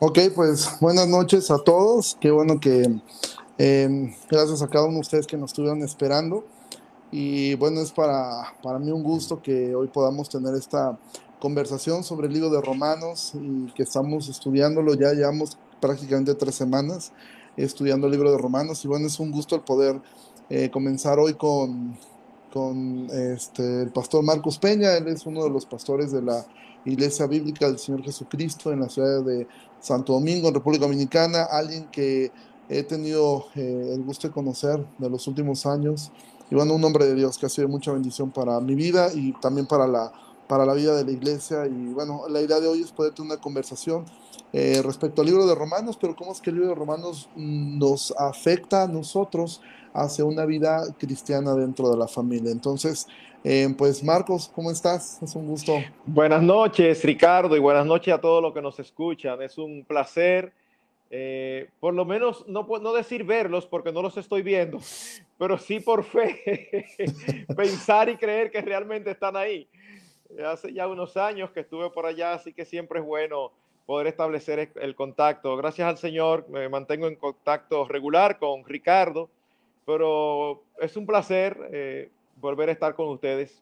Ok, pues buenas noches a todos. Qué bueno que eh, gracias a cada uno de ustedes que nos estuvieron esperando. Y bueno, es para, para mí un gusto que hoy podamos tener esta conversación sobre el libro de Romanos y que estamos estudiándolo. Ya llevamos prácticamente tres semanas estudiando el libro de Romanos. Y bueno, es un gusto el poder eh, comenzar hoy con, con este, el pastor Marcos Peña. Él es uno de los pastores de la Iglesia Bíblica del Señor Jesucristo en la ciudad de Santo Domingo, en República Dominicana, alguien que he tenido eh, el gusto de conocer de los últimos años. Y bueno, un hombre de Dios que ha sido mucha bendición para mi vida y también para la, para la vida de la iglesia. Y bueno, la idea de hoy es poder tener una conversación eh, respecto al libro de Romanos, pero cómo es que el libro de Romanos nos afecta a nosotros hacia una vida cristiana dentro de la familia. Entonces, eh, pues Marcos, ¿cómo estás? Es un gusto. Buenas noches, Ricardo, y buenas noches a todos los que nos escuchan. Es un placer, eh, por lo menos no, no decir verlos porque no los estoy viendo, pero sí por fe, pensar y creer que realmente están ahí. Hace ya unos años que estuve por allá, así que siempre es bueno poder establecer el contacto. Gracias al Señor, me mantengo en contacto regular con Ricardo, pero es un placer. Eh, volver a estar con ustedes.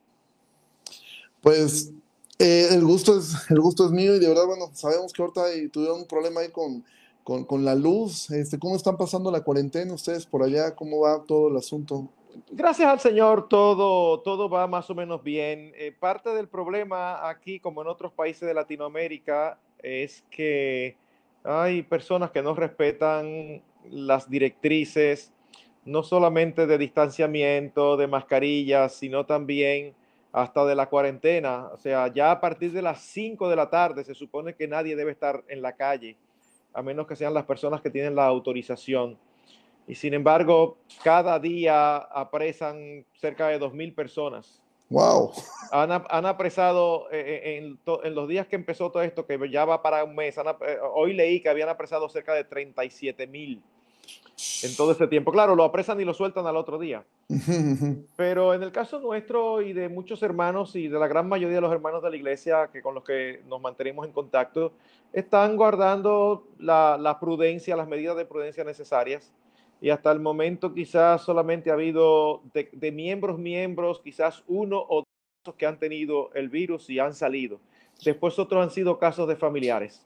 Pues eh, el, gusto es, el gusto es mío y de verdad, bueno, sabemos que ahorita tuvieron un problema ahí con, con, con, la luz. Este, ¿Cómo están pasando la cuarentena ustedes por allá? ¿Cómo va todo el asunto? Gracias al Señor, todo, todo va más o menos bien. Eh, parte del problema aquí, como en otros países de Latinoamérica, es que hay personas que no respetan las directrices no solamente de distanciamiento, de mascarillas, sino también hasta de la cuarentena. O sea, ya a partir de las 5 de la tarde se supone que nadie debe estar en la calle, a menos que sean las personas que tienen la autorización. Y sin embargo, cada día apresan cerca de 2.000 personas. ¡Wow! Han, apresado eh, eh, en, los días que empezó todo esto, que ya va para un mes, eh, hoy leí que habían apresado cerca de 37 mil en todo este tiempo. Claro, lo apresan y lo sueltan al otro día. Pero en el caso nuestro y de muchos hermanos y de la gran mayoría de los hermanos de la iglesia que con los que nos mantenemos en contacto, están guardando la, prudencia, las medidas de prudencia necesarias. Y hasta el momento quizás solamente ha habido de, de miembros, miembros, quizás uno o dos que han tenido el virus y han salido. Después otros han sido casos de familiares.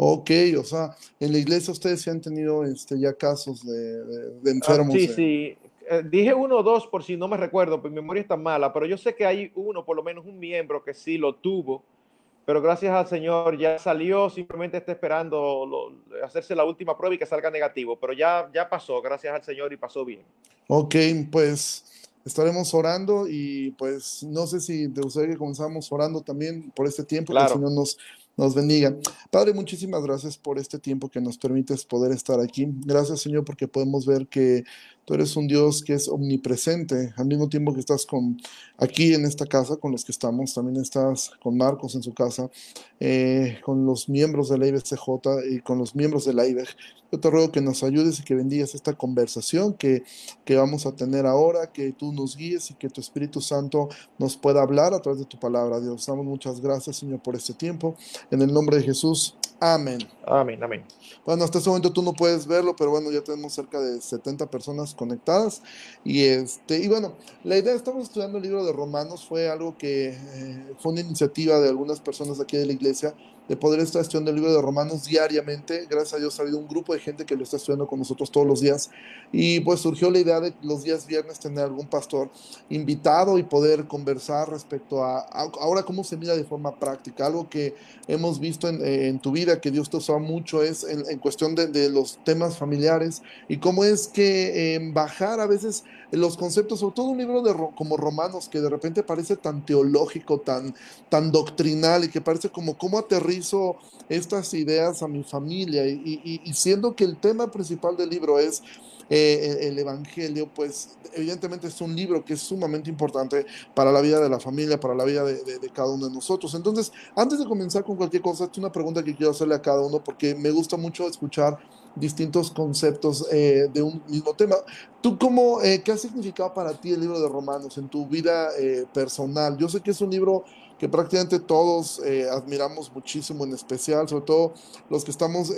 Ok, o sea, en la iglesia ustedes sí han tenido este, ya casos de, de, enfermos. sí, sí. Eh, dije uno o dos por si no me recuerdo, pues mi memoria está mala, pero yo sé que hay uno, por lo menos un miembro que sí lo tuvo, pero gracias al Señor ya salió, simplemente está esperando hacerse la última prueba y que salga negativo, pero ya, ya pasó, gracias al Señor y pasó bien. Ok, pues estaremos orando y pues no sé si te gustaría que comenzamos orando también por este tiempo, que el Señor nos nos bendiga. Padre, muchísimas gracias por este tiempo que nos permites poder estar aquí. Gracias, Señor, porque podemos ver que tú eres un Dios que es omnipresente. Al mismo tiempo que estás con aquí en esta casa, con los que estamos, también estás con Marcos en su casa, eh, con los miembros de la IBCJ y con los miembros de la IBEG. Yo te ruego que nos ayudes y que bendigas esta conversación que, que vamos a tener ahora, que tú nos guíes y que tu Espíritu Santo nos pueda hablar a través de tu palabra. Dios, damos muchas gracias, Señor, por este tiempo. En el nombre de Jesús. Amén. Amén, amén. Bueno, hasta este momento tú no puedes verlo, pero bueno, ya tenemos cerca de 70 personas conectadas. Y este, y bueno, la idea, estamos estudiando el libro de Romanos, fue algo que eh, fue una iniciativa de algunas personas aquí de la iglesia de poder estar estudiando el libro de Romanos diariamente. Gracias a Dios ha habido un grupo de gente que lo está estudiando con nosotros todos los días. Y pues surgió la idea de los días viernes tener algún pastor invitado y poder conversar respecto a, ahora cómo se mira de forma práctica. Algo que hemos visto en, en tu vida, que Dios te usa mucho, es en, en cuestión de, de, los temas familiares y cómo es que eh, bajar a veces los conceptos, sobre todo un libro de, como Romanos, que de repente parece tan teológico, tan, tan doctrinal y que parece como cómo aterrizo estas ideas a mi familia. Y, siendo que el tema principal del libro es eh, el Evangelio, pues evidentemente es un libro que es sumamente importante para la vida de la familia, para la vida de, de, cada uno de nosotros. Entonces, antes de comenzar con cualquier cosa, es una pregunta que quiero hacerle a cada uno porque me gusta mucho escuchar distintos conceptos eh, de un mismo tema. ¿Tú cómo, eh, qué ha significado para ti el libro de Romanos en tu vida eh, personal? Yo sé que es un libro que prácticamente todos admiramos muchísimo, en especial, sobre todo los que estamos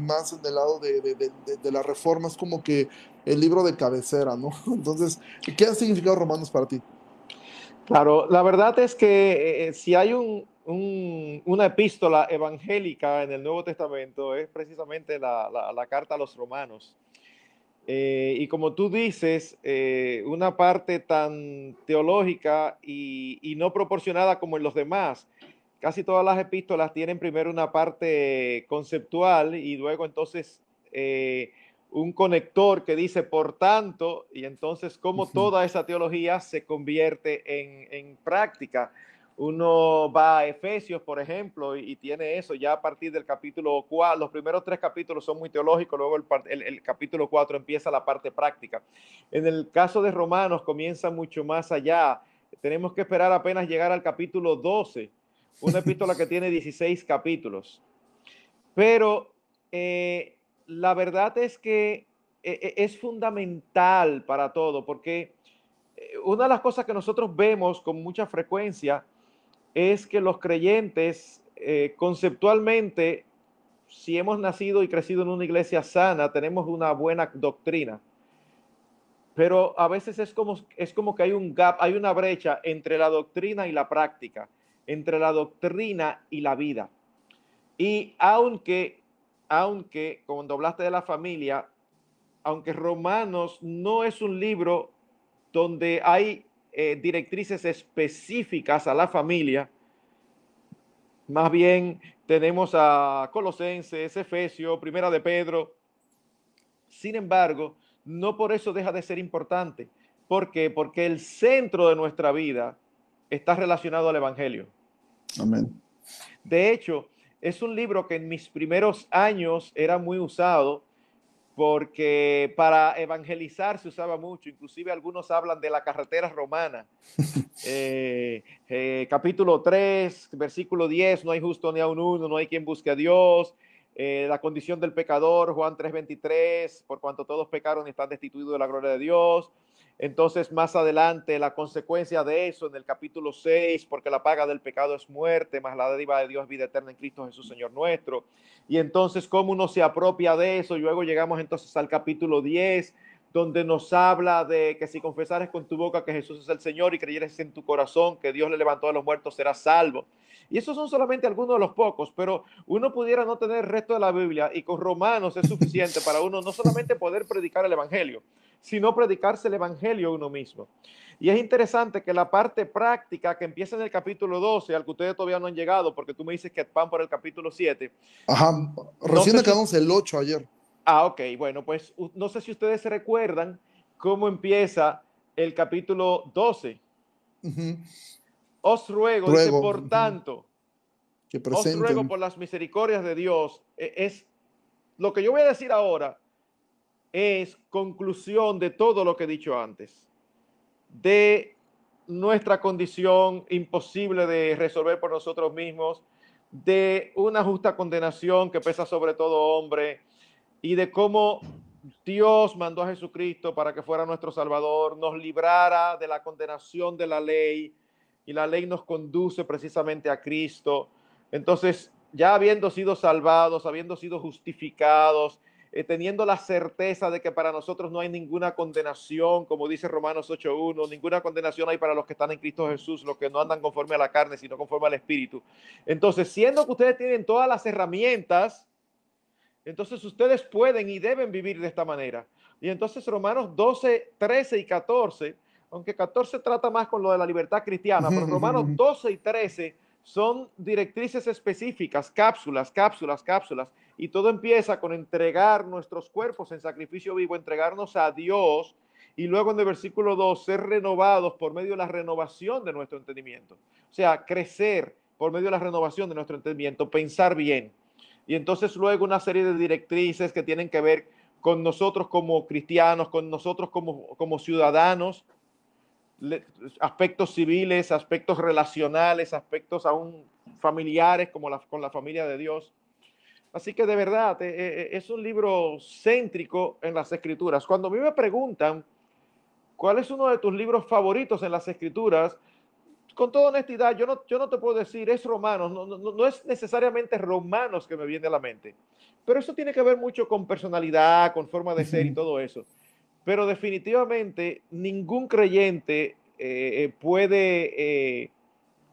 más en el lado de, de, de, de, la reforma, es como que el libro de cabecera, ¿no? Entonces, ¿qué ha significado Romanos para ti? Claro, la verdad es que si hay un, una epístola evangélica en el Nuevo Testamento es precisamente la, carta a los romanos. Eh, y como tú dices, eh, una parte tan teológica y, no proporcionada como en los demás. Casi todas las epístolas tienen primero una parte conceptual y luego entonces eh, un conector que dice por tanto, y entonces cómo toda esa teología se convierte en, en práctica uno va a Efesios, por ejemplo, y, tiene eso ya a partir del capítulo 4. Los primeros tres capítulos son muy teológicos, luego el, capítulo 4 empieza la parte práctica. En el caso de Romanos comienza mucho más allá. Tenemos que esperar apenas llegar al capítulo 12, una epístola que tiene 16 capítulos. Pero eh, la verdad es que eh, eh, es fundamental para todo, porque una de las cosas que nosotros vemos con mucha frecuencia es que los creyentes eh, conceptualmente, si hemos nacido y crecido en una iglesia sana, tenemos una buena doctrina. Pero a veces es como, es como que hay un gap, hay una brecha entre la doctrina y la práctica, entre la doctrina y la vida. Y aunque, aunque, cuando hablaste de la familia, aunque Romanos no es un libro donde hay eh, directrices específicas a la familia. Más bien tenemos a Colosenses, Efesios, Primera de Pedro. Sin embargo, no por eso deja de ser importante. ¿Por qué? Porque el centro de nuestra vida está relacionado al Evangelio. Amén. De hecho, es un libro que en mis primeros años era muy usado porque para evangelizar se usaba mucho, inclusive algunos hablan de la carretera romana. Eh, eh, capítulo 3, versículo 10, no hay justo ni a un uno, no hay quien busque a Dios. Eh, la condición del pecador, Juan 3:23, por cuanto todos pecaron y están destituidos de la gloria de Dios. Entonces, más adelante, la consecuencia de eso en el capítulo 6, porque la paga del pecado es muerte, más la deriva de Dios vida eterna en Cristo Jesús, Señor nuestro. Y entonces, ¿cómo uno se apropia de eso? Luego llegamos entonces al capítulo 10, donde nos habla de que si confesares con tu boca que Jesús es el Señor y creyeres en tu corazón que Dios le levantó a los muertos, serás salvo. Y esos son solamente algunos de los pocos, pero uno pudiera no tener el resto de la Biblia y con Romanos es suficiente para uno no solamente poder predicar el Evangelio, sino predicarse el Evangelio uno mismo. Y es interesante que la parte práctica que empieza en el capítulo 12, al que ustedes todavía no han llegado, porque tú me dices que van por el capítulo 7. Ajá, recién acabamos el 8 ayer. Ah, ok, bueno, pues no sé si ustedes se recuerdan cómo empieza el capítulo 12. Os ruego, dice, por tanto, que os ruego por las misericordias de Dios. E, es lo que yo voy a decir ahora es conclusión de todo lo que he dicho antes, de nuestra condición imposible de resolver por nosotros mismos, de una justa condenación que pesa sobre todo hombre y de cómo Dios mandó a Jesucristo para que fuera nuestro Salvador, nos librara de la condenación de la ley y la ley nos conduce precisamente a Cristo. Entonces, ya habiendo sido salvados, habiendo sido justificados, eh, teniendo la certeza de que para nosotros no hay ninguna condenación, como dice Romanos 8.1, ninguna condenación hay para los que están en Cristo Jesús, los que no andan conforme a la carne, sino conforme al Espíritu. Entonces, siendo que ustedes tienen todas las herramientas, entonces ustedes pueden y deben vivir de esta manera. Y entonces Romanos 12, 13 y 14, aunque 14 trata más con lo de la libertad cristiana, pero Romanos 12 y 13 son directrices específicas, cápsulas, cápsulas, cápsulas, y todo empieza con entregar nuestros cuerpos en sacrificio vivo, entregarnos a Dios y luego en el versículo 2 ser renovados por medio de la renovación de nuestro entendimiento. O sea, crecer por medio de la renovación de nuestro entendimiento, pensar bien. Y entonces luego una serie de directrices que tienen que ver con nosotros como cristianos, con nosotros como, como ciudadanos, aspectos civiles, aspectos relacionales, aspectos aún familiares como la, con la familia de Dios. Así que de verdad, eh, eh, es un libro céntrico en las escrituras. Cuando a mí me preguntan cuál es uno de tus libros favoritos en las escrituras, con toda honestidad, yo no, yo no te puedo decir es Romanos, no, no, no es necesariamente Romanos que me viene a la mente, pero eso tiene que ver mucho con personalidad, con forma de ser y todo eso. Pero definitivamente ningún creyente eh, puede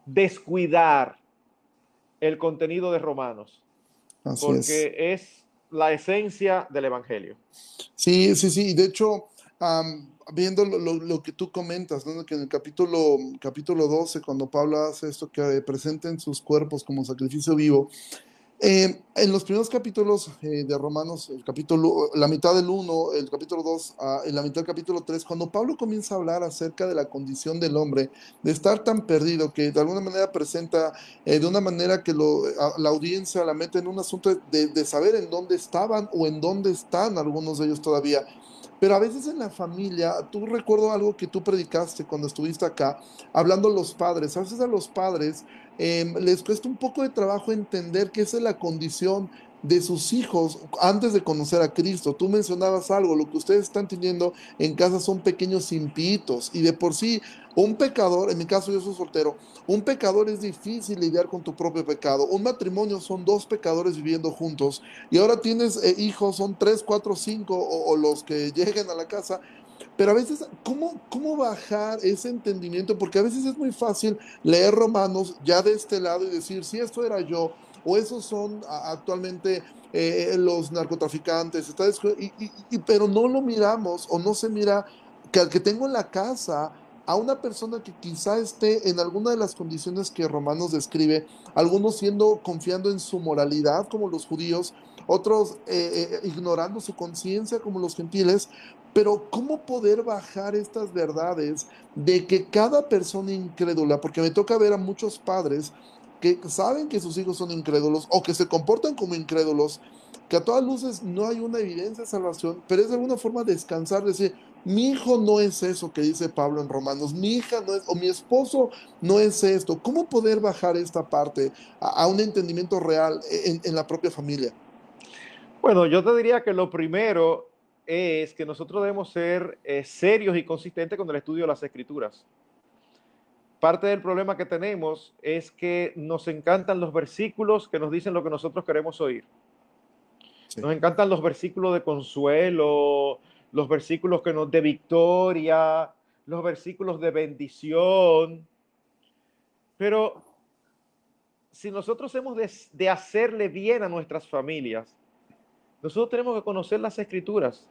descuidar el contenido de Romanos porque es. la esencia del Evangelio. Sí, sí, sí. De hecho, viendo lo, que tú comentas, que en el capítulo, capítulo 12, cuando Pablo hace esto, que presenten sus cuerpos como sacrificio vivo, eh, en los primeros capítulos eh, de Romanos, el capítulo, la mitad del 1, el capítulo 2, uh, en la mitad del capítulo 3, cuando Pablo comienza a hablar acerca de la condición del hombre, de estar tan perdido, que de alguna manera presenta eh, de una manera que lo, la audiencia la mete en un asunto de saber en dónde estaban o en dónde están algunos de ellos todavía. Pero a veces en la familia, tú recuerdo algo que tú predicaste cuando estuviste acá, hablando a los padres. A veces a los padres Em, les cuesta un poco de trabajo entender que es la condición de sus hijos antes de conocer a Cristo. Tú mencionabas algo, lo que ustedes están teniendo en casa son pequeños impitos y de por sí un pecador, en mi caso yo soy soltero, un pecador es difícil lidiar con tu propio pecado. Un matrimonio son dos pecadores viviendo juntos y ahora tienes eh, hijos, son tres, cuatro, cinco o, o los que lleguen a la casa pero a veces, ¿cómo, ¿cómo bajar ese entendimiento? Porque a veces es muy fácil leer Romanos ya de este lado y decir, si esto era yo, o esos son actualmente eh, los narcotraficantes, está pero no lo miramos o no se mira que al que tengo en la casa, a una persona que quizá esté en alguna de las condiciones que Romanos describe, algunos siendo confiando en su moralidad como los judíos, otros eh, eh, ignorando su conciencia como los gentiles, pero ¿cómo poder bajar estas verdades de que cada persona incrédula, porque me toca ver a muchos padres que saben que sus hijos son incrédulos o que se comportan como incrédulos, que a todas luces no hay una evidencia de salvación, pero es de alguna forma descansar, decir, mi hijo no es eso que dice Pablo en Romanos, mi hija no es, o mi esposo no es esto. ¿Cómo poder bajar esta parte a, un entendimiento real en, en la propia familia? Bueno, yo te diría que lo primero es que nosotros debemos ser eh, serios y consistentes con el estudio de las escrituras. Parte del problema que tenemos es que nos encantan los versículos que nos dicen lo que nosotros queremos oír. Nos encantan los versículos de consuelo, los versículos que nos de victoria, los versículos de bendición. Pero si nosotros hemos de hacerle bien a nuestras familias, nosotros tenemos que conocer las escrituras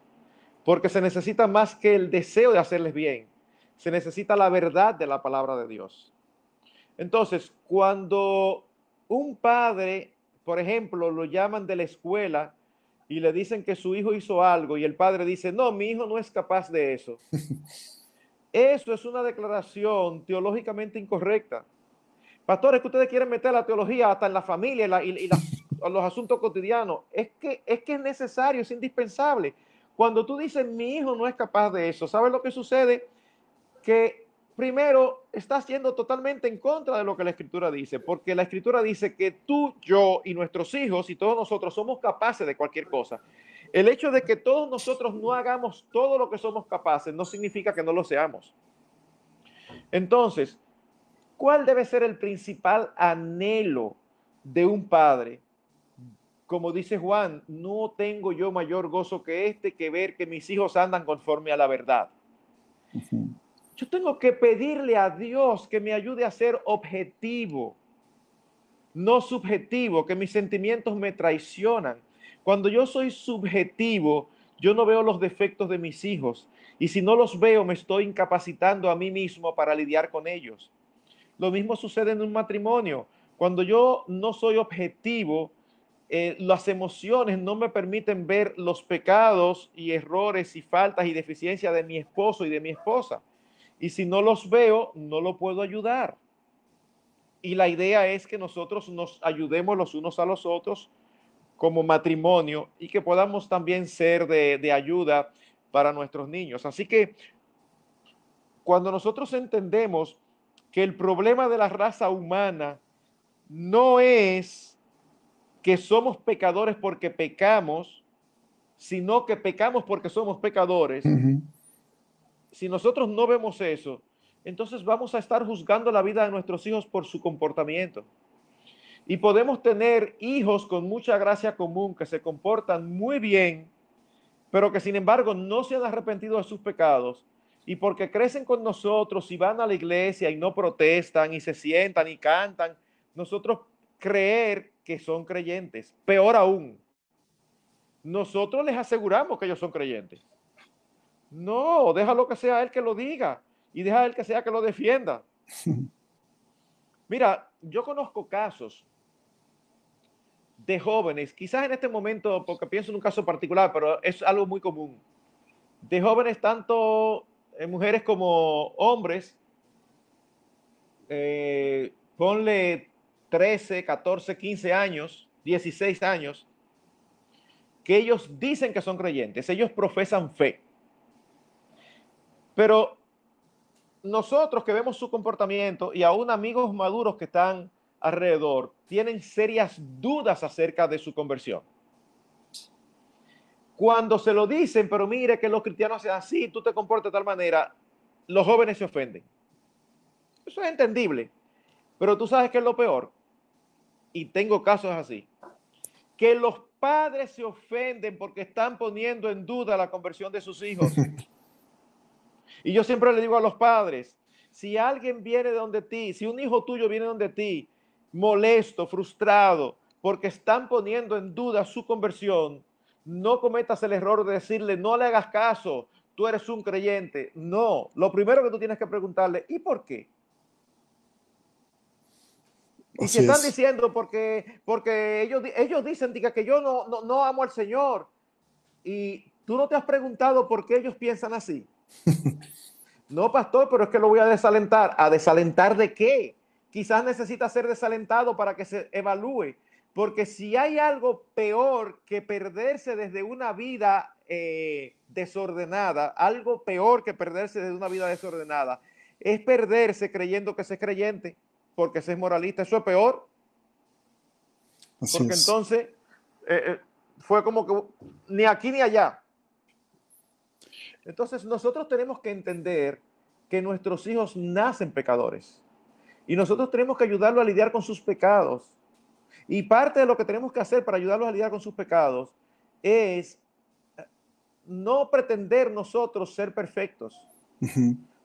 porque se necesita más que el deseo de hacerles bien, se necesita la verdad de la palabra de Dios. Entonces, cuando un padre, por ejemplo, lo llaman de la escuela y le dicen que su hijo hizo algo y el padre dice, no, mi hijo no es capaz de eso. Eso es una declaración teológicamente incorrecta. Pastores, que ustedes quieren meter la teología hasta en la familia y, los asuntos cotidianos. Es que, es que es necesario, es indispensable. Cuando tú dices, mi hijo no es capaz de eso, ¿sabes lo que sucede? Que primero estás yendo totalmente en contra de lo que la escritura dice, porque la escritura dice que tú, yo y nuestros hijos y todos nosotros somos capaces de cualquier cosa. El hecho de que todos nosotros no hagamos todo lo que somos capaces no significa que no lo seamos. Entonces, ¿cuál debe ser el principal anhelo de un padre? como dice Juan, no tengo yo mayor gozo que este que ver que mis hijos andan conforme a la verdad. Yo tengo que pedirle a Dios que me ayude a ser objetivo, no subjetivo, que mis sentimientos me traicionan. Cuando yo soy subjetivo, yo no veo los defectos de mis hijos y si no los veo me estoy incapacitando a mí mismo para lidiar con ellos. Lo mismo sucede en un matrimonio. Cuando yo no soy objetivo, eh, las emociones no me permiten ver los pecados y errores y faltas y deficiencias de mi esposo y de mi esposa. Y si no los veo, no lo puedo ayudar. Y la idea es que nosotros nos ayudemos los unos a los otros como matrimonio y que podamos también ser de, ayuda para nuestros niños. Así que cuando nosotros entendemos que el problema de la raza humana no es que somos pecadores porque pecamos, sino que pecamos porque somos pecadores, si nosotros no vemos eso, entonces vamos a estar juzgando la vida de nuestros hijos por su comportamiento. Y podemos tener hijos con mucha gracia común que se comportan muy bien, pero que sin embargo no se han arrepentido de sus pecados. Y porque crecen con nosotros y van a la iglesia y no protestan y se sientan y cantan, nosotros creer que son creyentes. Peor aún, nosotros les aseguramos que ellos son creyentes. No, déjalo que sea él que lo diga y deja él que sea que lo defienda. Mira, yo conozco casos de jóvenes, quizás en este momento, porque pienso en un caso particular, pero es algo muy común, de jóvenes tanto eh, mujeres como hombres, eh, ponle 13, 14, 15 años, 16 años, que ellos dicen que son creyentes, ellos profesan fe. Pero nosotros que vemos su comportamiento y aún amigos maduros que están alrededor tienen serias dudas acerca de su conversión. Cuando se lo dicen, pero mire que los cristianos sean así, tú te comportas de tal manera, los jóvenes se ofenden. Eso es entendible. Pero tú sabes que es lo peor, y tengo casos así, que los padres se ofenden porque están poniendo en duda la conversión de sus hijos. Y yo siempre le digo a los padres, si alguien viene donde ti, si un hijo tuyo viene donde ti, molesto, frustrado, porque están poniendo en duda su conversión, no cometas el error de decirle, no le hagas caso, tú eres un creyente. No, lo primero que tú tienes que preguntarle, ¿y por qué? Y que están diciendo porque, porque ellos, ellos dicen diga, que yo no, no, no amo al Señor. Y tú no te has preguntado por qué ellos piensan así. no, pastor, pero es que lo voy a desalentar. ¿A desalentar de qué? Quizás necesita ser desalentado para que se evalúe. Porque si hay algo peor que perderse desde una vida eh, desordenada, algo peor que perderse desde una vida desordenada, es perderse creyendo que se es creyente porque se es moralista. Eso es peor. porque entonces eh, eh, fue como que ni aquí ni allá. Entonces nosotros tenemos que entender que nuestros hijos nacen pecadores. Y nosotros tenemos que ayudarlos a lidiar con sus pecados. Y parte de lo que tenemos que hacer para ayudarlos a lidiar con sus pecados es eh, no pretender nosotros ser perfectos,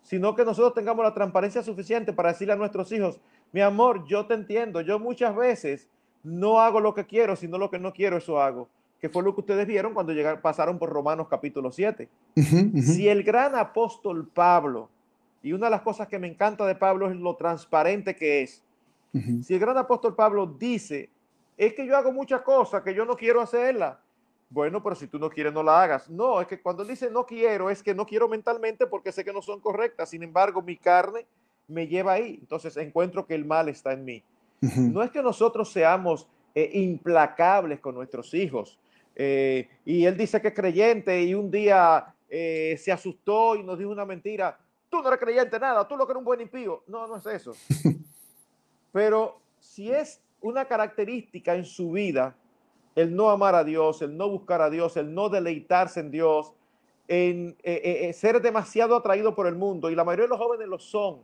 sino que nosotros tengamos la transparencia suficiente para decirle a nuestros hijos, mi amor, yo te entiendo, yo muchas veces no hago lo que quiero, sino lo que no quiero, eso hago que fue lo que ustedes vieron cuando llegaron, pasaron por Romanos capítulo 7. Si el gran apóstol Pablo, y una de las cosas que me encanta de Pablo es lo transparente que es, si el gran apóstol Pablo dice, es que yo hago muchas cosas que yo no quiero hacerlas, bueno, pero si tú no quieres, no la hagas. No, es que cuando él dice no quiero, es que no quiero mentalmente porque sé que no son correctas. Sin embargo, mi carne me lleva ahí. Entonces encuentro que el mal está en mí. No es que nosotros seamos eh, implacables con nuestros hijos. Eh, y él dice que es creyente y un día eh, se asustó y nos dijo una mentira. Tú no eres creyente nada, tú lo que eres un buen impío. No, no es eso. Pero si es una característica en su vida, el no amar a Dios, el no buscar a Dios, el no deleitarse en Dios, en eh, ser demasiado atraído por el mundo, y la mayoría de los jóvenes lo son.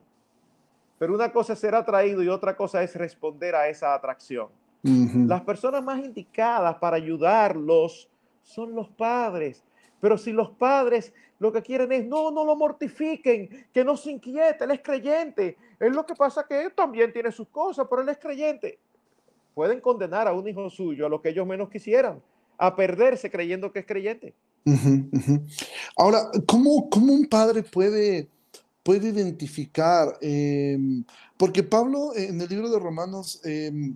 Pero una cosa es ser atraído y otra cosa es responder a esa atracción. Las personas más indicadas para ayudarlos son los padres. Pero si los padres lo que quieren es, no, no lo mortifiquen, que no se inquiete, él es creyente. Es lo que pasa que él también tiene sus cosas, pero él es creyente. Pueden condenar a un hijo suyo a lo que ellos menos quisieran, a perderse creyendo que es creyente. Ahora, ¿cómo, ¿cómo, un padre puede, puede identificar? Em, porque Pablo en el libro de Romanos... Em,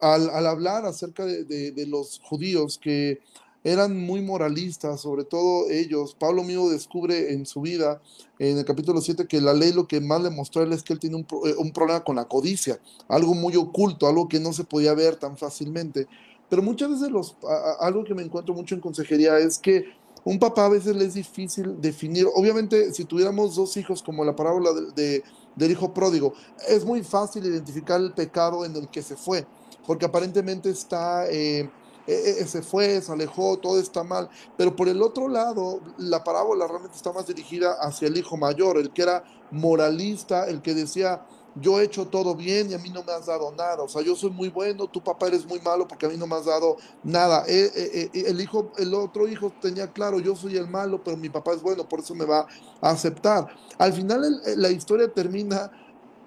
al, hablar acerca de, los judíos que eran muy moralistas, sobre todo ellos. Pablo mismo descubre en su vida, en el capítulo 7, que la ley lo que más le mostró a él es que él tiene un, eh, un, problema con la codicia, algo muy oculto, algo que no se podía ver tan fácilmente. Pero muchas veces los, algo que me encuentro mucho en consejería es que un papá a veces le es difícil definir, obviamente si tuviéramos dos hijos como la parábola de, del hijo pródigo, es muy fácil identificar el pecado en el que se fue porque aparentemente está... Eh, e, e, se fue, se alejó, todo está mal. Pero por el otro lado, la parábola realmente está más dirigida hacia el hijo mayor, el que era moralista, el que decía, yo he hecho todo bien y a mí no me has dado nada. O sea, yo soy muy bueno, tu papá eres muy malo porque a mí no me has dado nada. El, hijo, el otro hijo tenía claro, yo soy el malo, pero mi papá es bueno, por eso me va a aceptar. Al final la historia termina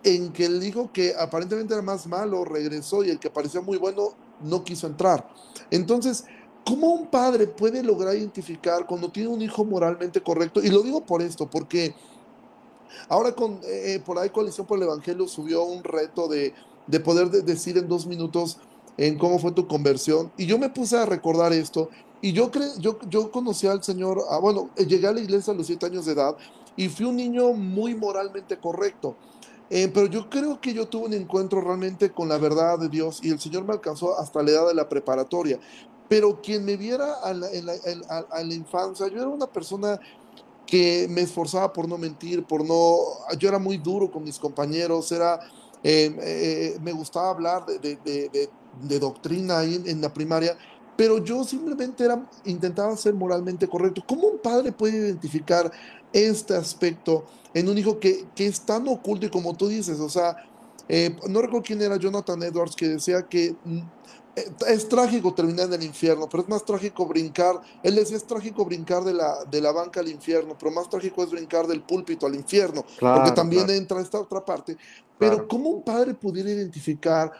en que el hijo que aparentemente era más malo regresó y el que parecía muy bueno no quiso entrar. Entonces, ¿cómo un padre puede lograr identificar cuando tiene un hijo moralmente correcto? Y lo digo por esto, porque ahora con, eh, por ahí Coalición por el Evangelio subió un reto de, poder decir en dos minutos en cómo fue tu conversión. Y yo me puse a recordar esto. Y yo, cre yo, yo conocí al Señor, ah, bueno, llegué a la iglesia a los siete años de edad y fui un niño muy moralmente correcto. Eh, pero yo creo que yo tuve un encuentro realmente con la verdad de Dios y el Señor me alcanzó hasta la edad de la preparatoria. Pero quien me viera a la, en la, infancia, yo era una persona que me esforzaba por no mentir, por no, yo era muy duro con mis compañeros, era, eh, eh, me gustaba hablar de, doctrina ahí en, la primaria, pero yo simplemente era, intentaba ser moralmente correcto. ¿Cómo un padre puede identificar este aspecto en un hijo que, que es tan oculto y como tú dices, o sea, eh, no recuerdo quién era Jonathan Edwards que decía que mm, eh, es trágico terminar en el infierno, pero es más trágico brincar, él decía es trágico brincar de la, de la banca al infierno, pero más trágico es brincar del púlpito al infierno, porque también entra esta otra parte. Pero ¿cómo un padre pudiera identificar,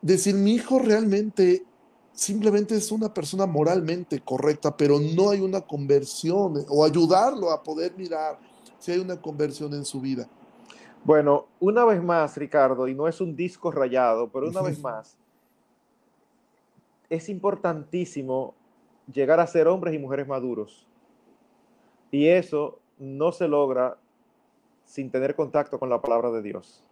decir, mi hijo realmente simplemente es una persona moralmente correcta, pero no hay una conversión o ayudarlo a poder mirar si hay una conversión en su vida. Bueno, una vez más, Ricardo, y no es un disco rayado, pero una vez más, es importantísimo llegar a ser hombres y mujeres maduros. Y eso no se logra sin tener contacto con la palabra de Dios.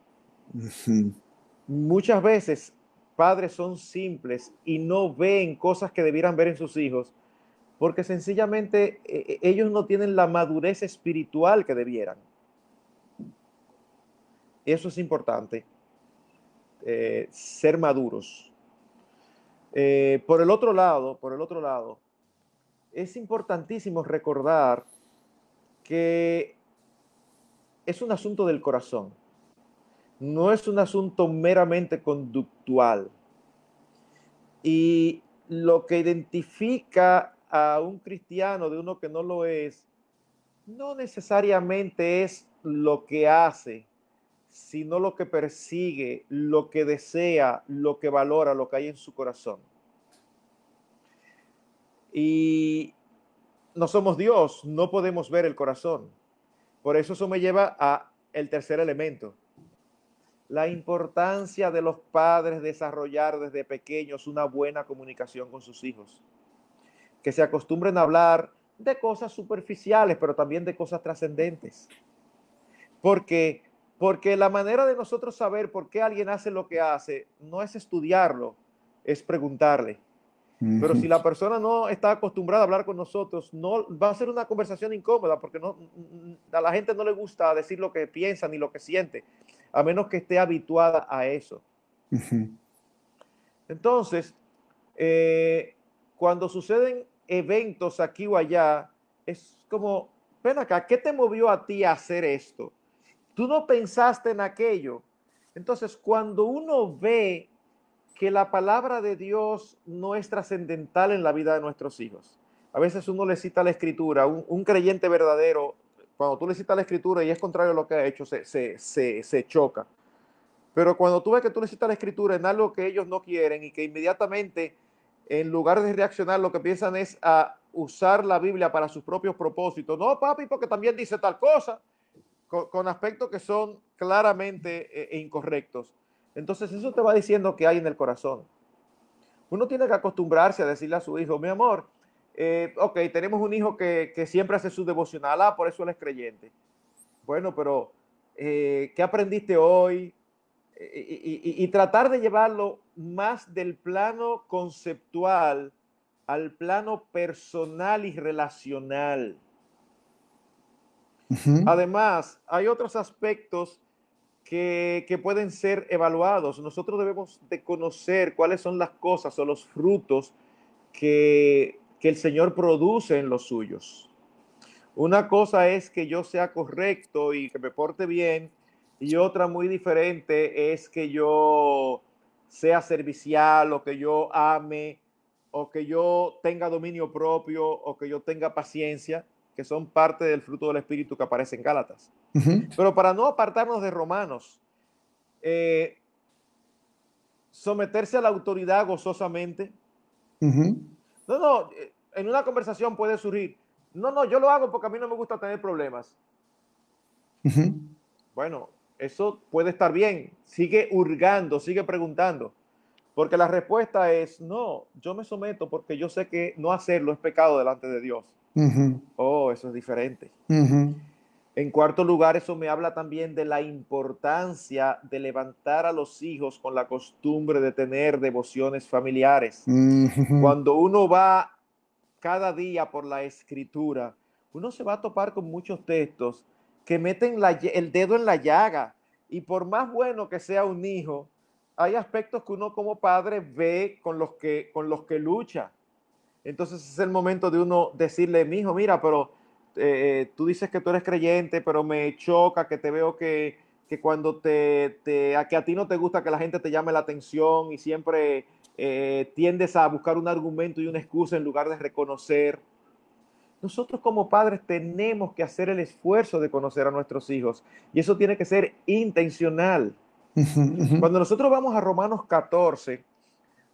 Muchas veces padres son simples y no ven cosas que debieran ver en sus hijos porque sencillamente eh, eh, ellos no tienen la madurez espiritual que debieran. Eso es importante, eh, ser maduros. por el otro lado, por el otro lado, es importantísimo recordar que es un asunto del corazón no es un asunto meramente conductual. Y lo que identifica a un cristiano de uno que no lo es, no necesariamente es lo que hace, sino lo que persigue, lo que desea, lo que valora, lo que hay en su corazón. Y no somos Dios, no podemos ver el corazón. Por eso eso me lleva a el tercer elemento, la importancia de los padres desarrollar desde pequeños una buena comunicación con sus hijos. Que se acostumbren a hablar de cosas superficiales, pero también de cosas trascendentes. Porque, porque la manera de nosotros saber por qué alguien hace lo que hace no es estudiarlo, es preguntarle. Pero si la persona no está acostumbrada a hablar con nosotros, no va a ser una conversación incómoda porque no, a la gente no le gusta decir lo que piensa ni lo que siente a menos que esté habituada a eso. Entonces, eh, cuando suceden eventos aquí o allá, es como, ven acá, ¿qué te movió a ti a hacer esto? Tú no pensaste en aquello. Entonces, cuando uno ve que la palabra de Dios no es trascendental en la vida de nuestros hijos, a veces uno le cita la escritura, un creyente verdadero cuando tú le citas la escritura y es contrario a lo que ha hecho, se, se, choca. Pero cuando tú ves que tú le citas la escritura en algo que ellos no quieren y que inmediatamente, en lugar de reaccionar, lo que piensan es a usar la Biblia para sus propios propósitos. No, papi, porque también dice tal cosa, con, aspectos que son claramente eh, e incorrectos. Entonces eso te va diciendo que hay en el corazón. Uno tiene que acostumbrarse a decirle a su hijo, mi amor, eh, ok, tenemos un hijo que, siempre hace su devocional, ah, por eso él es creyente. Bueno, pero eh, ¿qué aprendiste hoy? Y, tratar de llevarlo más del plano conceptual al plano personal y relacional. Además, hay otros aspectos que, que, pueden ser evaluados. Nosotros debemos de conocer cuáles son las cosas o los frutos que, que el Señor produce en los suyos. Una cosa es que yo sea correcto y que me porte bien, y otra muy diferente es que yo sea servicial o que yo ame o que yo tenga dominio propio o que yo tenga paciencia, que son parte del fruto del Espíritu que aparece en Gálatas. Pero para no apartarnos de Romanos, eh, someterse a la autoridad gozosamente. No, no, eh, en una conversación puede surgir, no, no, yo lo hago porque a mí no me gusta tener problemas. Bueno, eso puede estar bien. Sigue hurgando, sigue preguntando. Porque la respuesta es, no, yo me someto porque yo sé que no hacerlo es pecado delante de Dios. Oh, eso es diferente. En cuarto lugar, eso me habla también de la importancia de levantar a los hijos con la costumbre de tener devociones familiares. Cuando uno va cada día por la escritura, uno se va a topar con muchos textos que meten el dedo en la llaga. Y por más bueno que sea un hijo, hay aspectos que uno como padre ve con los que, con los que lucha. Entonces es el momento de uno decirle, mi hijo, mira, pero eh, tú dices que tú eres creyente, pero me choca que te veo que, que cuando te, te, a que a ti no te gusta que la gente te llame la atención y siempre eh, tiendes a buscar un argumento y una excusa en lugar de reconocer. Nosotros como padres tenemos que hacer el esfuerzo de conocer a nuestros hijos y eso tiene que ser intencional. Cuando nosotros vamos a Romanos 14,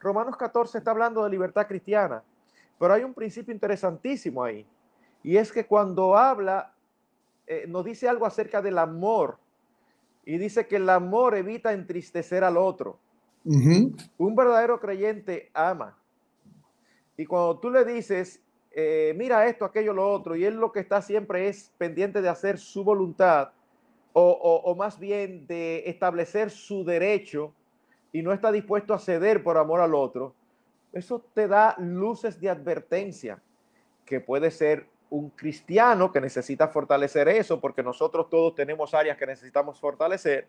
Romanos 14 está hablando de libertad cristiana, pero hay un principio interesantísimo ahí y es que cuando habla, eh, nos dice algo acerca del amor y dice que el amor evita entristecer al otro. Un verdadero creyente ama. Y cuando tú le dices, eh, mira esto, aquello, lo otro, y él lo que está siempre es pendiente de hacer su voluntad, o, más bien de establecer su derecho, y no está dispuesto a ceder por amor al otro, eso te da luces de advertencia, que puede ser un cristiano que necesita fortalecer eso, porque nosotros todos tenemos áreas que necesitamos fortalecer,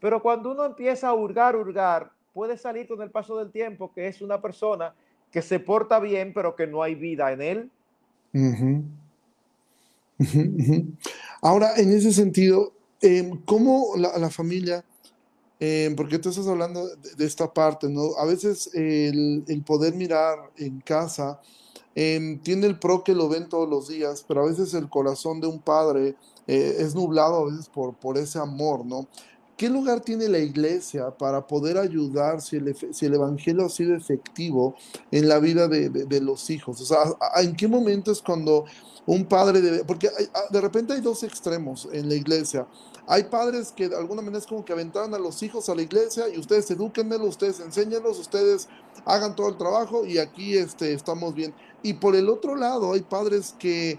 pero cuando uno empieza a hurgar, hurgar, puede salir con el paso del tiempo que es una persona que se porta bien, pero que no hay vida en él. Ahora, en ese sentido, em, ¿cómo la, familia, em, porque tú estás hablando de, esta parte, ¿no? A veces el, poder mirar en casa em, tiene el pro que lo ven todos los días, pero a veces el corazón de un padre eh, es nublado a veces por, por ese amor, ¿no? ¿Qué lugar tiene la iglesia para poder ayudar si el, evangelio ha sido efectivo en la vida de, los hijos? O sea, ¿en qué momento es cuando un padre debe, porque ah, de repente hay dos extremos en la iglesia. Hay padres que de alguna manera es como que aventaron a los hijos a la iglesia y ustedes edúquenmelos, ustedes enséñenlos, ustedes hagan todo el trabajo y aquí este, estamos bien. Y por el otro lado hay padres que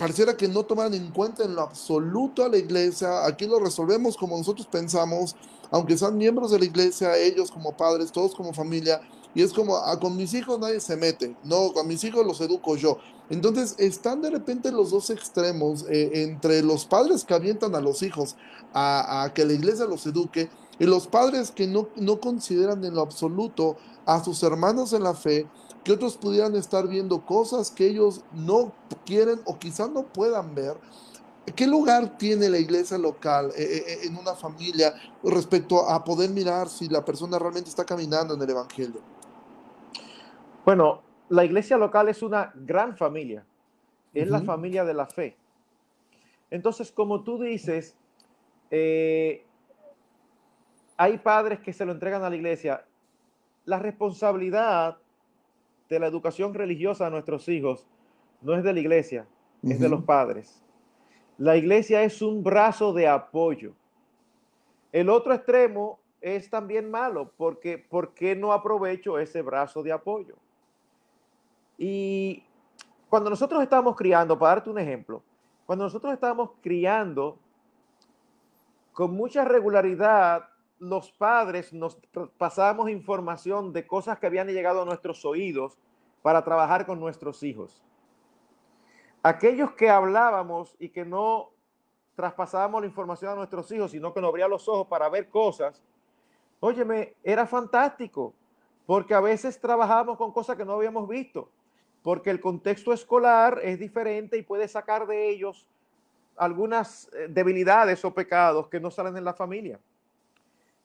pareciera que no toman en cuenta en lo absoluto a la iglesia. Aquí lo resolvemos como nosotros pensamos, aunque sean miembros de la iglesia, ellos como padres, todos como familia. Y es como, ah, con mis hijos nadie se mete, no, con mis hijos los educo yo. Entonces están de repente los dos extremos eh, entre los padres que avientan a los hijos a, a, que la iglesia los eduque y los padres que no, no consideran en lo absoluto a sus hermanos en la fe que otros pudieran estar viendo cosas que ellos no quieren o quizás no puedan ver. ¿Qué lugar tiene la iglesia local eh, eh, eh, en una familia respecto a poder mirar si la persona realmente está caminando en el Evangelio? Bueno, la iglesia local es una gran familia, es la familia de la fe. Entonces, como tú dices, hay padres que se lo entregan a la iglesia. La responsabilidad de la educación religiosa a nuestros hijos no es de la iglesia, es de los padres. La iglesia es un brazo de apoyo. El otro extremo es también malo, porque ¿por qué no aprovecho ese brazo de apoyo? Y cuando nosotros estamos criando, para darte un ejemplo, cuando nosotros estamos criando con mucha regularidad los padres nos pasábamos información de cosas que habían llegado a nuestros oídos para trabajar con nuestros hijos. Aquellos que hablábamos y que no traspasábamos la información a nuestros hijos, sino que nos abría los ojos para ver cosas, óyeme, era fantástico, porque a veces trabajábamos con cosas que no habíamos visto, porque el contexto escolar es diferente y puede sacar de ellos algunas eh, debilidades o pecados que no salen en la familia.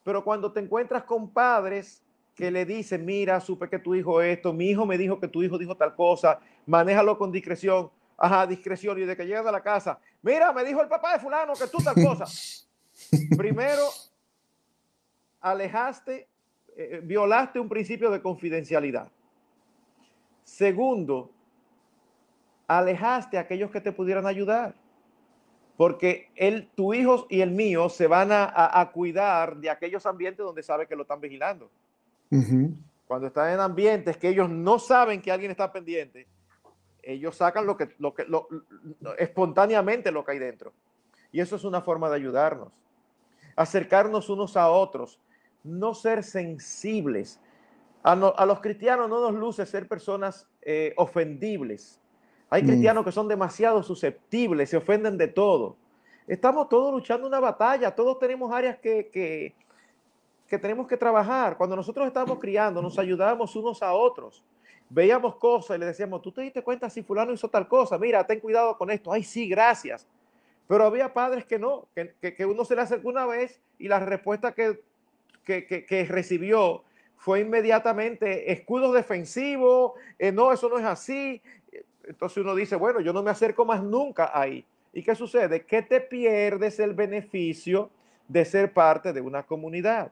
Pero cuando te encuentras con padres que le dicen, mira, supe que tu hijo esto, mi hijo me dijo que tu hijo dijo tal cosa, manéjalo con discreción, ajá, discreción, y de que llegan a la casa, mira, me dijo el papá de fulano que tú tal cosa. Primero, alejaste, eh, eh, violaste un principio de confidencialidad. Segundo, alejaste a aquellos que te pudieran ayudar. Porque él, tu hijo y el mío se van a, cuidar de aquellos ambientes donde sabe que lo están vigilando. Cuando están en ambientes que ellos no saben que alguien está pendiente, ellos sacan lo que, lo que lo, espontáneamente lo que hay dentro. Y eso es una forma de ayudarnos. Acercarnos unos a otros, no ser sensibles. A, los cristianos no nos luce ser personas eh, ofendibles. Hay mm. cristianos que son demasiado susceptibles, se ofenden de todo. Estamos todos luchando una batalla, todos tenemos áreas que, que, que tenemos que trabajar. Cuando nosotros estamos criando, nos ayudamos unos a otros. Veíamos cosas y le decíamos, ¿tú te diste cuenta si fulano hizo tal cosa? Mira, ten cuidado con esto. Ay, sí, gracias. Pero había padres que no, que, uno se le acercó una vez y la respuesta que, que recibió fue inmediatamente escudos defensivos, eh, no, eso no es así. Entonces uno dice, bueno, yo no me acerco más nunca ahí. ¿Y qué sucede? Que te pierdes el beneficio de ser parte de una comunidad.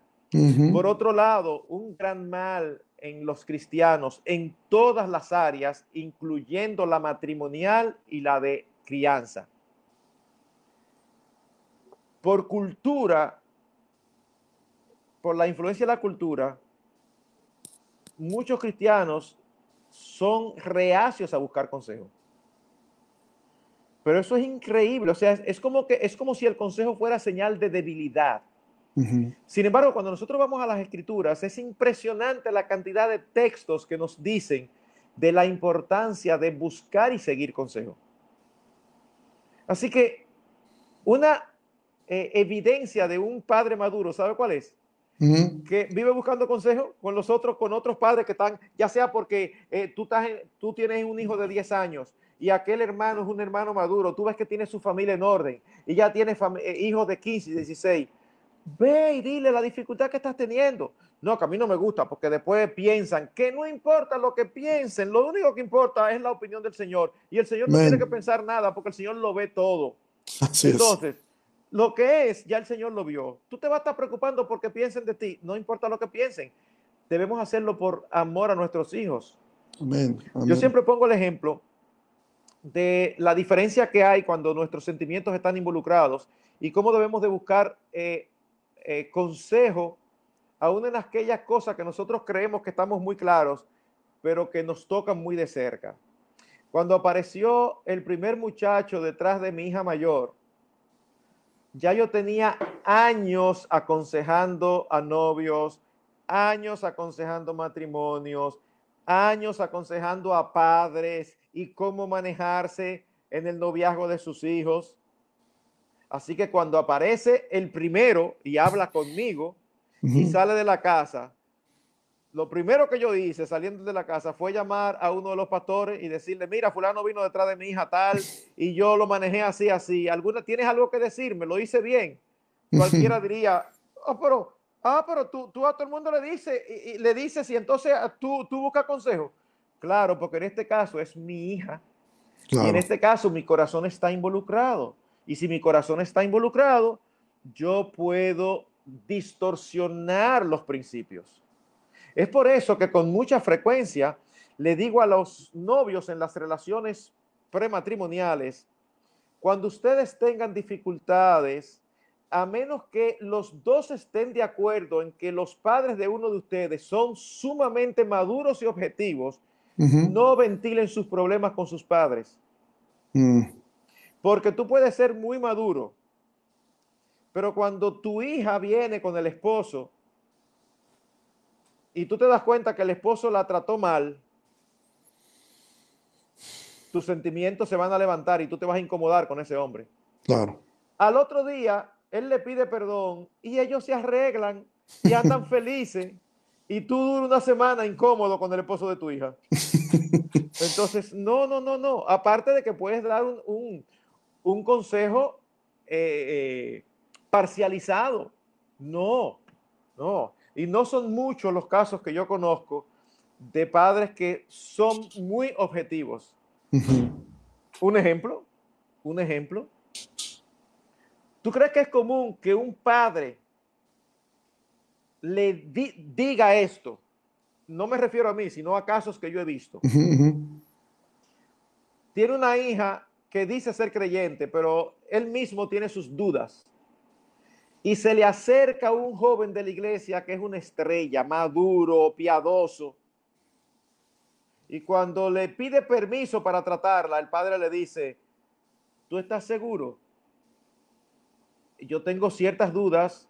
Por otro lado, un gran mal en los cristianos en todas las áreas, incluyendo la matrimonial y la de crianza. Por cultura, por la influencia de la cultura, muchos cristianos son reacios a buscar consejo. Pero eso es increíble, o sea, es como que es como si el consejo fuera señal de debilidad. Sin embargo, cuando nosotros vamos a las escrituras, es impresionante la cantidad de textos que nos dicen de la importancia de buscar y seguir consejo. Así que una eh, evidencia de un padre maduro, ¿sabe cuál es? Que vive buscando consejo con los otros, con otros padres que están, ya sea porque eh, tú, estás tú tienes un hijo de 10 años y aquel hermano es un hermano maduro, tú ves que tiene su familia en orden y ya tiene eh, hijos de 15 y 16 Ve y dile la dificultad que estás teniendo. No, que a mí no me gusta porque después piensan que no importa lo que piensen, lo único que importa es la opinión del Señor. Y el Señor no tiene que pensar nada porque el Señor lo ve todo. Entonces, lo que es, ya el Señor lo vio. Tú te vas a estar preocupando porque piensen de ti, no importa lo que piensen. Debemos hacerlo por amor a nuestros hijos. Yo siempre pongo el ejemplo de la diferencia que hay cuando nuestros sentimientos están involucrados y cómo debemos de buscar eh, eh, consejo aún en aquellas cosas que nosotros creemos que estamos muy claros, pero que nos tocan muy de cerca. Cuando apareció el primer muchacho detrás de mi hija mayor, ya yo tenía años aconsejando a novios, años aconsejando matrimonios, años aconsejando a padres y cómo manejarse en el noviazgo de sus hijos. Así que cuando aparece el primero y habla conmigo y sale de la casa, lo primero que yo hice saliendo de la casa fue llamar a uno de los pastores y decirle, mira, fulano vino detrás de mi hija tal y yo lo manejé así, así. ¿Alguna, ¿Tienes algo que decirme? Lo hice bien. Cualquiera diría, oh, pero, ah, pero tú, tú a todo el mundo le dices y, le dices y entonces tú, tú buscas consejo. Claro, porque en este caso es mi hija. Y en este caso mi corazón está involucrado. Y si mi corazón está involucrado, yo puedo distorsionar los principios. Es por eso que con mucha frecuencia le digo a los novios en las relaciones prematrimoniales, cuando ustedes tengan dificultades, a menos que los dos estén de acuerdo en que los padres de uno de ustedes son sumamente maduros y objetivos, no ventilen sus problemas con sus padres. Mm. Porque tú puedes ser muy maduro, pero cuando tu hija viene con el esposo y tú te das cuenta que el esposo la trató mal, tus sentimientos se van a levantar y tú te vas a incomodar con ese hombre. Claro. Al otro día, él le pide perdón y ellos se arreglan y andan felices. Y tú duras una semana incómodo con el esposo de tu hija. Entonces, no, no, no, no. Aparte de que puedes dar un, un, consejo eh, eh, parcializado. No, no. Y no son muchos los casos que yo conozco de padres que son muy objetivos. Un ejemplo, un ejemplo. ¿Tú crees que es común que un padre le diga esto? No me refiero a mí, sino a casos que yo he visto. Tiene una hija que dice ser creyente, pero él mismo tiene sus dudas. Y se le acerca un joven de la iglesia que es una estrella, maduro, piadoso. Y cuando le pide permiso para tratarla, el padre le dice, ¿tú estás seguro? Yo tengo ciertas dudas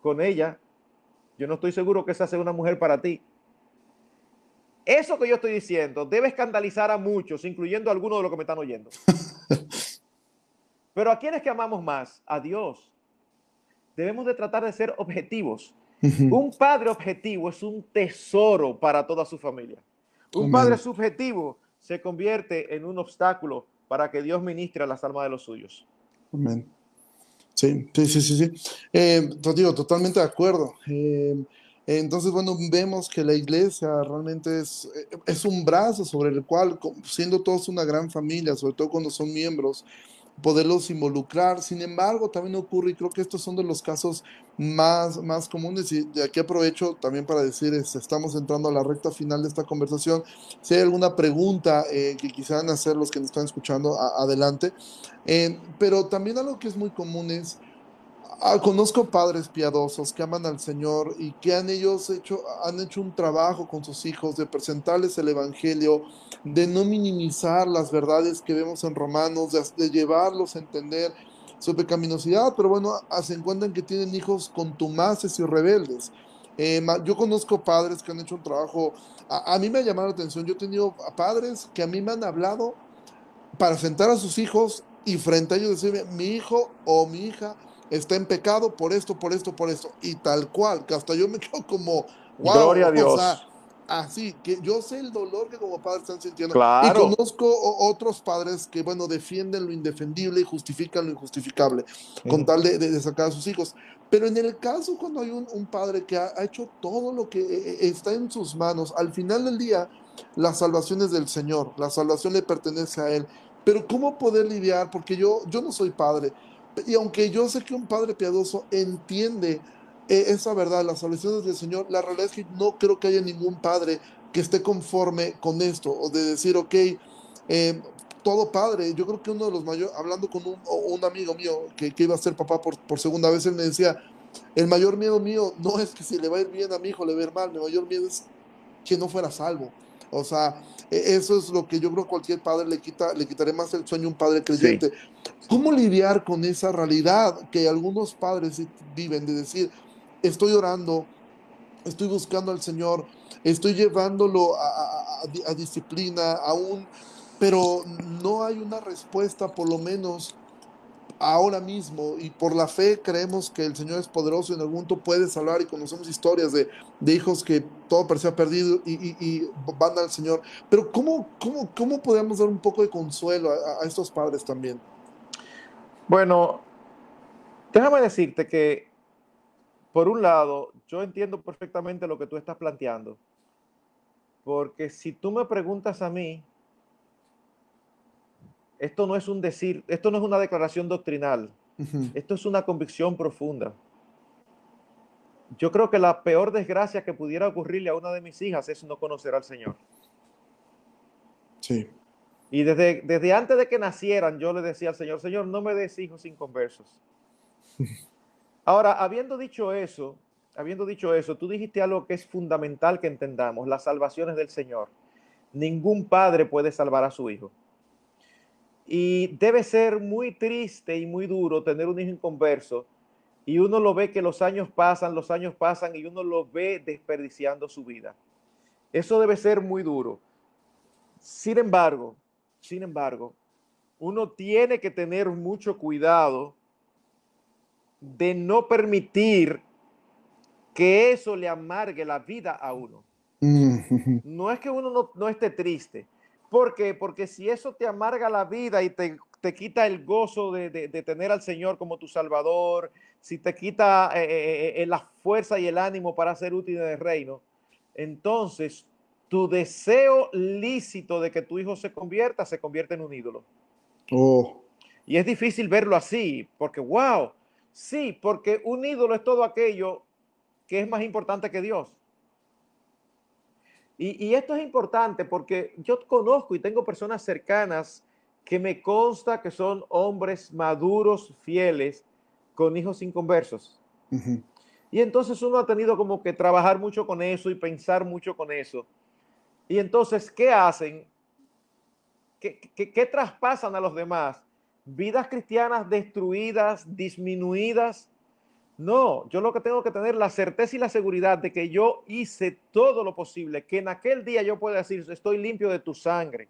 con ella. Yo no estoy seguro que esa sea una mujer para ti. Eso que yo estoy diciendo debe escandalizar a muchos, incluyendo a algunos de los que me están oyendo. Pero a quienes que amamos más, a Dios, debemos de tratar de ser objetivos. Un padre objetivo es un tesoro para toda su familia. Un padre subjetivo se convierte en un obstáculo para que Dios ministre a las almas de los suyos. Amén. Sí, sí, sí, sí. sí. Eh, digo, totalmente de acuerdo. Eh, entonces, bueno, vemos que la iglesia realmente es, es un brazo sobre el cual, siendo todos una gran familia, sobre todo cuando son miembros, poderlos involucrar. Sin embargo, también ocurre, y creo que estos son de los casos más, más comunes, y de aquí aprovecho también para decir, este, estamos entrando a la recta final de esta conversación. Si hay alguna pregunta eh, que quisieran hacer los que nos están escuchando, adelante. Eh, pero también algo que es muy común es Ah, conozco padres piadosos que aman al Señor y que han ellos hecho, han hecho un trabajo con sus hijos de presentarles el Evangelio, de no minimizar las verdades que vemos en Romanos, de, llevarlos a entender su pecaminosidad, pero bueno, se encuentran que tienen hijos contumaces y rebeldes. Eh, yo conozco padres que han hecho un trabajo, a, mí me ha llamado la atención, yo he tenido padres que a mí me han hablado para sentar a sus hijos y frente a ellos decirme, mi hijo o mi hija está en pecado por esto, por esto, por esto. Y tal cual, que hasta yo me quedo como, wow. Gloria a Dios. así, que yo sé el dolor que como padre están sintiendo. Y conozco otros padres que, bueno, defienden lo indefendible y justifican lo injustificable, con tal de, sacar a sus hijos. Pero en el caso cuando hay un, padre que ha, hecho todo lo que eh, eh, está en sus manos, al final del día, la salvación es del Señor, la salvación le pertenece a Él. Pero ¿cómo poder lidiar? Porque yo, yo no soy padre, y aunque yo sé que un padre piadoso entiende eh, esa verdad, las salvaciones del Señor, la realidad es que no creo que haya ningún padre que esté conforme con esto, o de decir, ok, eh, todo padre, yo creo que uno de los mayores, hablando con un, un amigo mío que, que, iba a ser papá por, por segunda vez, él me decía, el mayor miedo mío no es que si le va a ir bien a mi hijo le va a ir mal, mi mayor miedo es que no fuera salvo. O sea, e, eso es lo que yo creo que cualquier padre le quita, le quitaré más el sueño a un padre creyente. ¿Cómo lidiar con esa realidad que algunos padres viven de decir, estoy orando, estoy buscando al Señor, estoy llevándolo a, a disciplina, aún, pero no hay una respuesta por lo menos ahora mismo y por la fe creemos que el Señor es poderoso y en algún momento puede salvar y conocemos historias de, hijos que todo parecía perdido y, van al Señor. Pero ¿cómo, cómo, cómo podemos dar un poco de consuelo a, estos padres también? Bueno, déjame decirte que, por un lado, yo entiendo perfectamente lo que tú estás planteando, porque si tú me preguntas a mí, esto no es un decir, esto no es una declaración doctrinal, esto es una convicción profunda. Yo creo que la peor desgracia que pudiera ocurrirle a una de mis hijas es no conocer al Señor. Sí. Y desde, desde antes de que nacieran, yo le decía al Señor, Señor, no me des hijos inconversos. Ahora, habiendo dicho eso, habiendo dicho eso, tú dijiste algo que es fundamental que entendamos, las salvaciones del Señor. Ningún padre puede salvar a su hijo. Y debe ser muy triste y muy duro tener un hijo inconverso y uno lo ve que los años pasan, los años pasan y uno lo ve desperdiciando su vida. Eso debe ser muy duro. Sin embargo, sin embargo, uno tiene que tener mucho cuidado de no permitir que eso le amargue la vida a uno. Mm, no es que uno no, esté triste. ¿Por qué? Porque si eso te amarga la vida y te, quita el gozo de, tener al Señor como tu Salvador, si te quita eh, eh, eh, la fuerza y el ánimo para ser útil en el reino, entonces tu deseo lícito de que tu hijo se convierta se convierte en un ídolo. Oh. Y es difícil verlo así, porque wow, sí, porque un ídolo es todo aquello que es más importante que Dios. Y, esto es importante porque yo conozco y tengo personas cercanas que me consta que son hombres maduros, fieles, con hijos inconversos. Y entonces uno ha tenido como que trabajar mucho con eso y pensar mucho con eso. Y entonces, ¿qué hacen? ¿Qué, qué traspasan a los demás? Vidas cristianas destruidas, disminuidas, no, yo lo que tengo que tener la certeza y la seguridad de que yo hice todo lo posible, que en aquel día yo pueda decir, estoy limpio de tu sangre,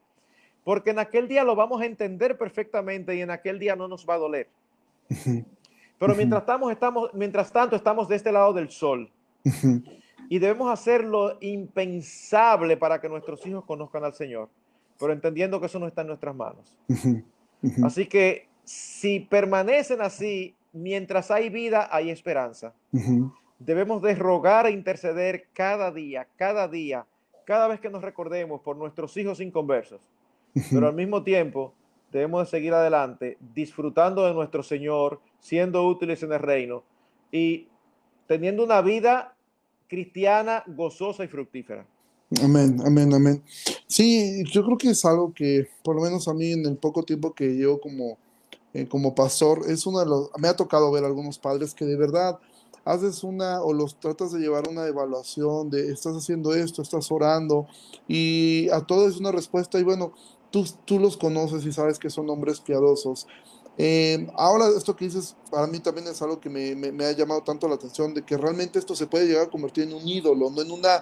porque en aquel día lo vamos a entender perfectamente y en aquel día no nos va a doler. Pero mientras, estamos, estamos, mientras tanto estamos de este lado del sol y debemos hacer lo impensable para que nuestros hijos conozcan al Señor, pero entendiendo que eso no está en nuestras manos. Así que si permanecen así, mientras hay vida, hay esperanza. Debemos de rogar e interceder cada día, cada día, cada vez que nos recordemos por nuestros hijos inconversos. Pero al mismo tiempo, debemos de seguir adelante, disfrutando de nuestro Señor, siendo útiles en el reino y teniendo una vida cristiana gozosa y fructífera. Amén, amén, amén. Sí, yo creo que es algo que, por lo menos a mí, en el poco tiempo que yo como eh, como pastor, es uno de los, me ha tocado ver algunos padres que de verdad haces una o los tratas de llevar una evaluación de estás haciendo esto, estás orando y a todo es una respuesta y bueno, tú, tú los conoces y sabes que son hombres piadosos. Eh, ahora esto que dices para mí también es algo que me, me, ha llamado tanto la atención de que realmente esto se puede llegar a convertir en un ídolo, en una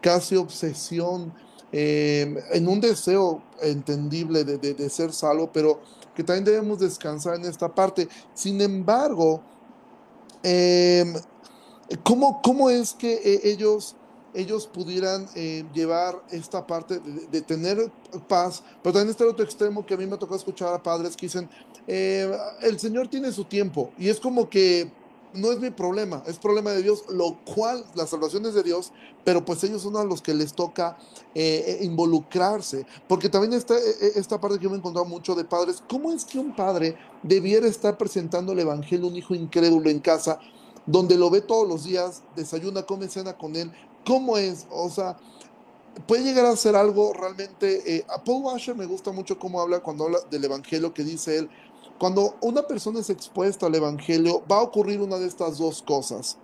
casi obsesión, eh, en un deseo entendible de, de, de ser salvo, pero que también debemos descansar en esta parte. Sin embargo, em, ¿cómo, es que eh, ellos, ellos pudieran eh, llevar esta parte de, tener paz? Pero también está el otro extremo que a mí me tocado escuchar a padres que dicen, eh, el Señor tiene su tiempo y es como que no es mi problema, es problema de Dios, lo cual la salvación es de Dios, pero pues ellos son a los que les toca eh, eh, involucrarse, porque también está eh, esta parte que yo me he encontrado mucho de padres, ¿cómo es que un padre debiera estar presentando el Evangelio a un hijo incrédulo en casa, donde lo ve todos los días, desayuna, come, cena con él? ¿Cómo es? O sea, puede llegar a ser algo realmente... a Paul Washer me gusta mucho cómo habla cuando habla del Evangelio, que dice él, cuando una persona es expuesta al Evangelio, va a ocurrir una de estas dos cosas.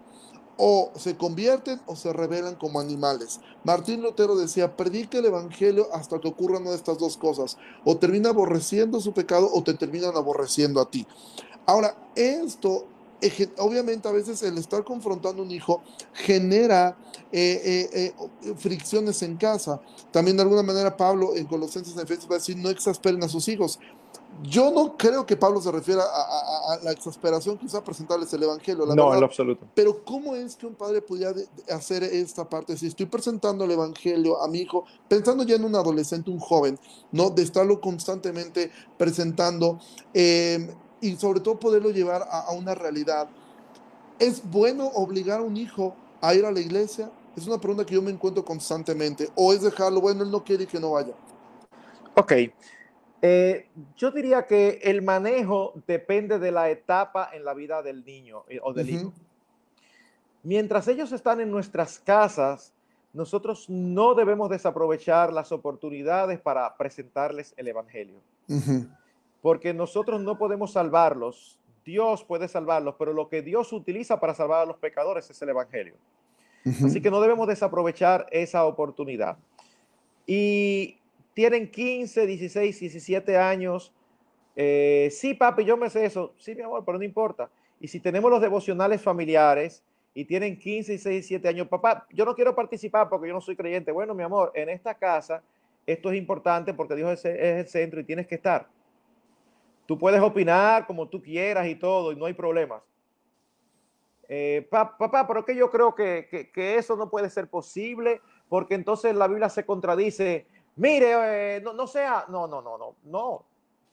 O se convierten o se rebelan como animales. Martín Lutero decía, predica el Evangelio hasta que ocurra una de estas dos cosas. O termina aborreciendo su pecado o te terminan aborreciendo a ti. Ahora, esto obviamente a veces el estar confrontando a un hijo genera eh, eh, eh, fricciones en casa. También de alguna manera Pablo en Colosenses en Efesios va a decir, no exasperen a sus hijos. Yo no creo que Pablo se refiera a, la exasperación, quizá presentarles el Evangelio. no, en lo absoluto. Pero ¿cómo es que un padre pudiera hacer esta parte? Si estoy presentando el Evangelio a mi hijo, pensando ya en un adolescente, un joven, ¿no? De estarlo constantemente presentando eh, y sobre todo poderlo llevar a, una realidad. ¿Es bueno obligar a un hijo a ir a la iglesia? Es una pregunta que yo me encuentro constantemente. ¿O es dejarlo, bueno, él no quiere que no vaya? Ok. Eh, yo diría que el manejo depende de la etapa en la vida del niño eh, o del hijo. Mientras ellos están en nuestras casas, nosotros no debemos desaprovechar las oportunidades para presentarles el Evangelio. Porque nosotros no podemos salvarlos. Dios puede salvarlos, pero lo que Dios utiliza para salvar a los pecadores es el Evangelio. Así que no debemos desaprovechar esa oportunidad. Y tienen 15, 16, 17 años. Eh, sí, papi, yo me sé eso. Sí, mi amor, pero no importa. Y si tenemos los devocionales familiares y tienen 15, 16, 17 años, papá, yo no quiero participar porque yo no soy creyente. Bueno, mi amor, en esta casa esto es importante porque Dios es, el centro y tienes que estar. Tú puedes opinar como tú quieras y todo, y no hay problemas. eh, papá, pero que yo creo que, eso no puede ser posible, porque entonces la Biblia se contradice. Mire, eh, no, sea, no, no, no, no, no.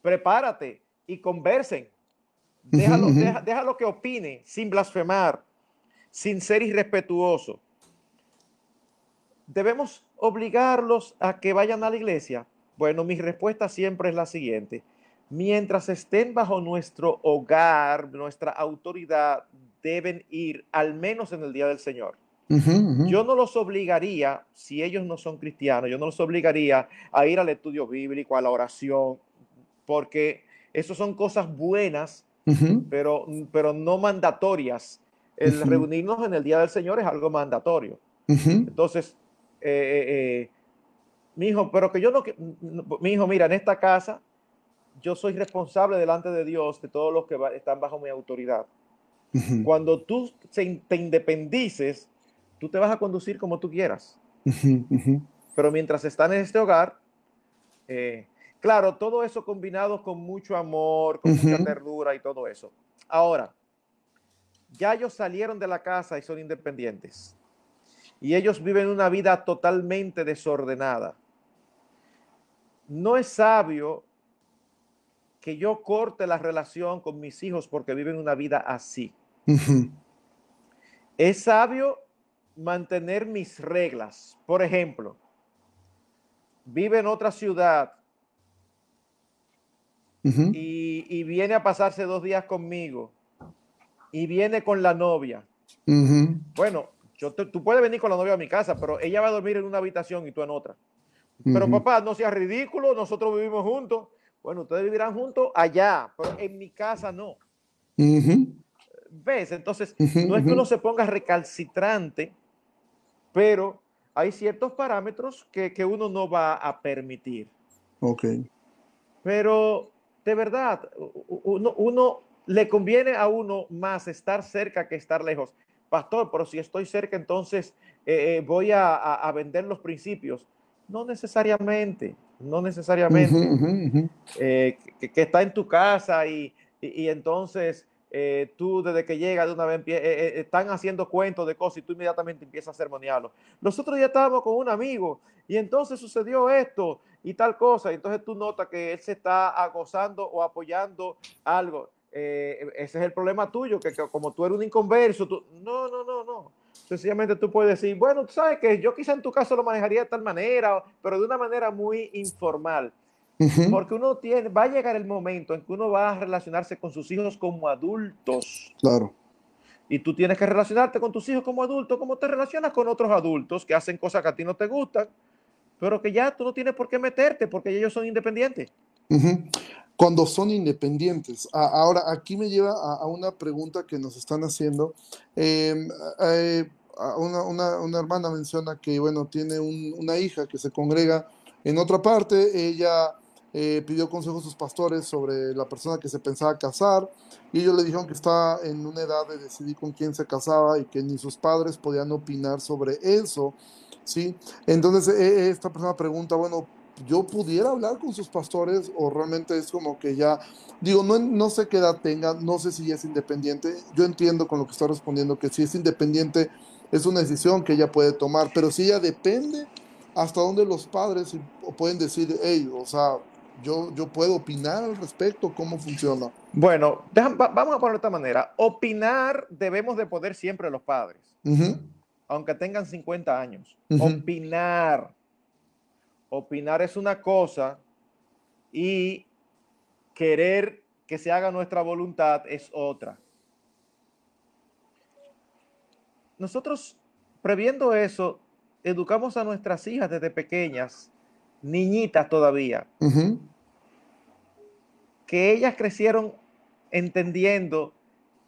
Prepárate y conversen. Déjalo, déjalo que opine sin blasfemar, sin ser irrespetuoso. ¿Debemos obligarlos a que vayan a la iglesia? Bueno, mi respuesta siempre es la siguiente. Mientras estén bajo nuestro hogar, nuestra autoridad, deben ir al menos en el día del Señor. Yo no los obligaría, si ellos no son cristianos, yo no los obligaría a ir al estudio bíblico, a la oración, porque eso son cosas buenas, pero, pero no mandatorias. El reunirnos en el día del Señor es algo mandatorio. Entonces, eh, eh, eh, mi hijo, pero que yo no, mi hijo, mira, en esta casa yo soy responsable delante de Dios de todos los que están bajo mi autoridad. Cuando tú te independices, tú te vas a conducir como tú quieras. Pero mientras están en este hogar, claro, todo eso combinado con mucho amor, con mucha ternura y todo eso. Ahora, ya ellos salieron de la casa y son independientes y ellos viven una vida totalmente desordenada. No es sabio que yo corte la relación con mis hijos porque viven una vida así. Es sabio mantener mis reglas. Por ejemplo, vive en otra ciudad y, viene a pasarse dos días conmigo y viene con la novia. Bueno, tú puedes venir con la novia a mi casa, pero ella va a dormir en una habitación y tú en otra. Pero papá, no seas ridículo, nosotros vivimos juntos. Bueno, ustedes vivirán juntos allá, pero en mi casa no. ¿Ves? Entonces, no es que uno se ponga recalcitrante, pero hay ciertos parámetros que, uno no va a permitir. Ok. Pero de verdad, uno, uno le conviene a uno más estar cerca que estar lejos pastor, pero si estoy cerca, entonces eh, eh, voy a, vender los principios. No necesariamente, no necesariamente. Eh, que, está en tu casa y, entonces tú desde que llega de una vez están haciendo cuentos de cosas y tú inmediatamente empiezas a sermonearlo. Nosotros ya estábamos con un amigo y entonces sucedió esto y tal cosa. Y entonces tú notas que él se está gozando o apoyando algo. Eh, ese es el problema tuyo, que, como tú eres un inconverso, tú, no, no, no, no. Sencillamente tú puedes decir, bueno, tú sabes que yo quizá en tu caso lo manejaría de tal manera, pero de una manera muy informal. Porque uno tiene, va a llegar el momento en que uno va a relacionarse con sus hijos como adultos. Claro. Y tú tienes que relacionarte con tus hijos como adultos, como te relacionas con otros adultos que hacen cosas que a ti no te gustan, pero que ya tú no tienes por qué meterte porque ellos son independientes cuando son independientes. ahora, aquí me lleva a, una pregunta que nos están haciendo. Em, eh, una, hermana menciona que, bueno, tiene una hija que se congrega en otra parte. Ella eh, pidió consejo a sus pastores sobre la persona que se pensaba casar y ellos le dijeron que está en una edad de decidir con quién se casaba y que ni sus padres podían opinar sobre eso. ¿sí? Entonces, e, esta persona pregunta, bueno, yo pudiera hablar con sus pastores o realmente es como que ya, digo, no, no sé qué edad tenga, no sé si es independiente, yo entiendo con lo que está respondiendo que si es independiente es una decisión que ella puede tomar, pero si ella depende, hasta dónde los padres pueden decir, hey, o sea, yo, yo puedo opinar al respecto, cómo funciona. Bueno, vamos a poner de esta manera, opinar debemos de poder siempre los padres, aunque tengan 50 años, opinar. Opinar es una cosa y querer que se haga nuestra voluntad es otra. Nosotros, previendo eso, educamos a nuestras hijas desde pequeñas, niñitas todavía, que ellas crecieron entendiendo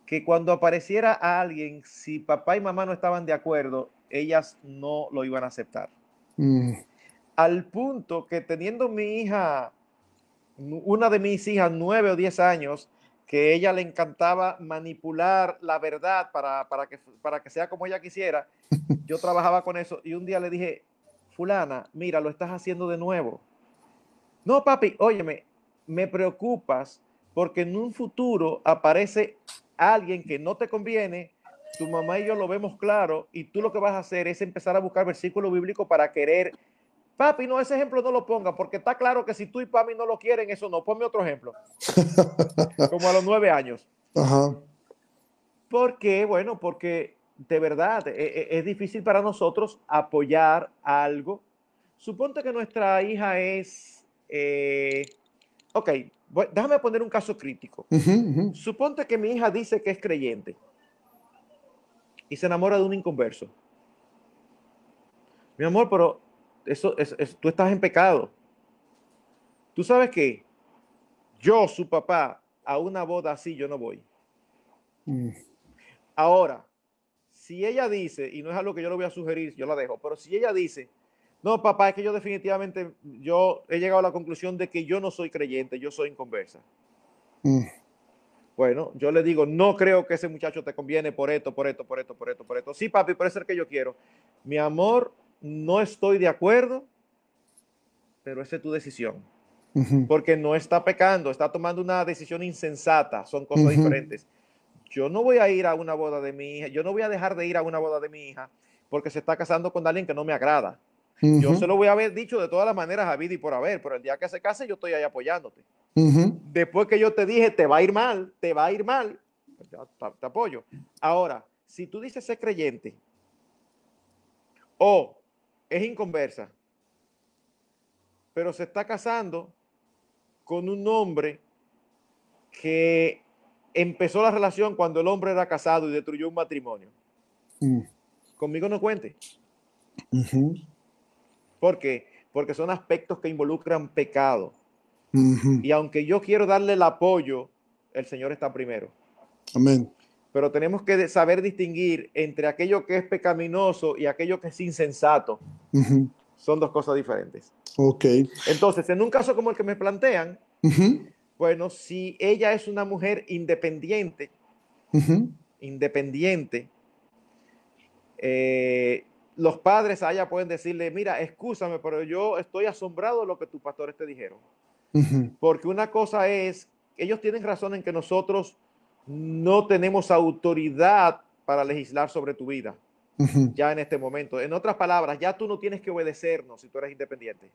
que cuando apareciera alguien, si papá y mamá no estaban de acuerdo, ellas no lo iban a aceptar. Mm al punto que teniendo mi hija, una de mis hijas, nueve o diez años, que ella le encantaba manipular la verdad para, para, que, para que sea como ella quisiera, yo trabajaba con eso y un día le dije, fulana, mira, lo estás haciendo de nuevo. No, papi, óyeme, me preocupas porque en un futuro aparece alguien que no te conviene tu mamá y yo lo vemos claro y tú lo que vas a hacer es empezar a buscar versículos bíblicos para querer. Papi, no, ese ejemplo no lo ponga, porque está claro que si tú y papi no lo quieren, eso no. Ponme otro ejemplo. Como a los nueve años. Ajá. ¿Por qué? Bueno, porque de verdad e, e, es, difícil para nosotros apoyar algo. Suponte que nuestra hija es, eh, ok, déjame poner un caso crítico. Suponte que mi hija dice que es creyente y se enamora de un inconverso. Mi amor, pero eso, es, tú estás en pecado. Tú sabes que yo, su papá, a una boda así yo no voy. Mm. Ahora, si ella dice, y no es algo que yo le voy a sugerir, yo la dejo, pero si ella dice, no, papá, es que yo definitivamente, yo he llegado a la conclusión de que yo no soy creyente, yo soy inconversa. Mm. Bueno, yo le digo, no creo que ese muchacho te conviene por esto, por esto, por esto, por esto, por esto. Sí, papi, puede ser que yo quiero. Mi amor, no estoy de acuerdo, pero esa es tu decisión. Porque no está pecando, está tomando una decisión insensata, son cosas diferentes yo no voy a ir a una boda de mi hija, yo no voy a dejar de ir a una boda de mi hija porque se está casando con alguien que no me agrada. Yo se lo voy a haber dicho de todas las maneras a vida y por haber, pero el día que se case yo estoy ahí apoyándote. Después que yo te dije, te va a ir mal, te va a ir mal, pues te, apoyo. Ahora, si tú dices ser creyente o es inconversa, pero se está casando con un hombre que empezó la relación cuando el hombre era casado y destruyó un matrimonio. Mm. Conmigo no cuente. ¿Por qué? Porque son aspectos que involucran pecado. Y aunque yo quiero darle el apoyo, el Señor está primero. Amén. Pero tenemos que saber distinguir entre aquello que es pecaminoso y aquello que es insensato. Son dos cosas diferentes. Ok. Entonces, en un caso como el que me plantean, bueno, si ella es una mujer independiente, independiente, eh, los padres allá pueden decirle, mira, escúchame, pero yo estoy asombrado de lo que tus pastores te dijeron. Porque una cosa es, ellos tienen razón en que nosotros no tenemos autoridad para legislar sobre tu vida, ya en este momento. En otras palabras, ya tú no tienes que obedecernos si tú eres independiente.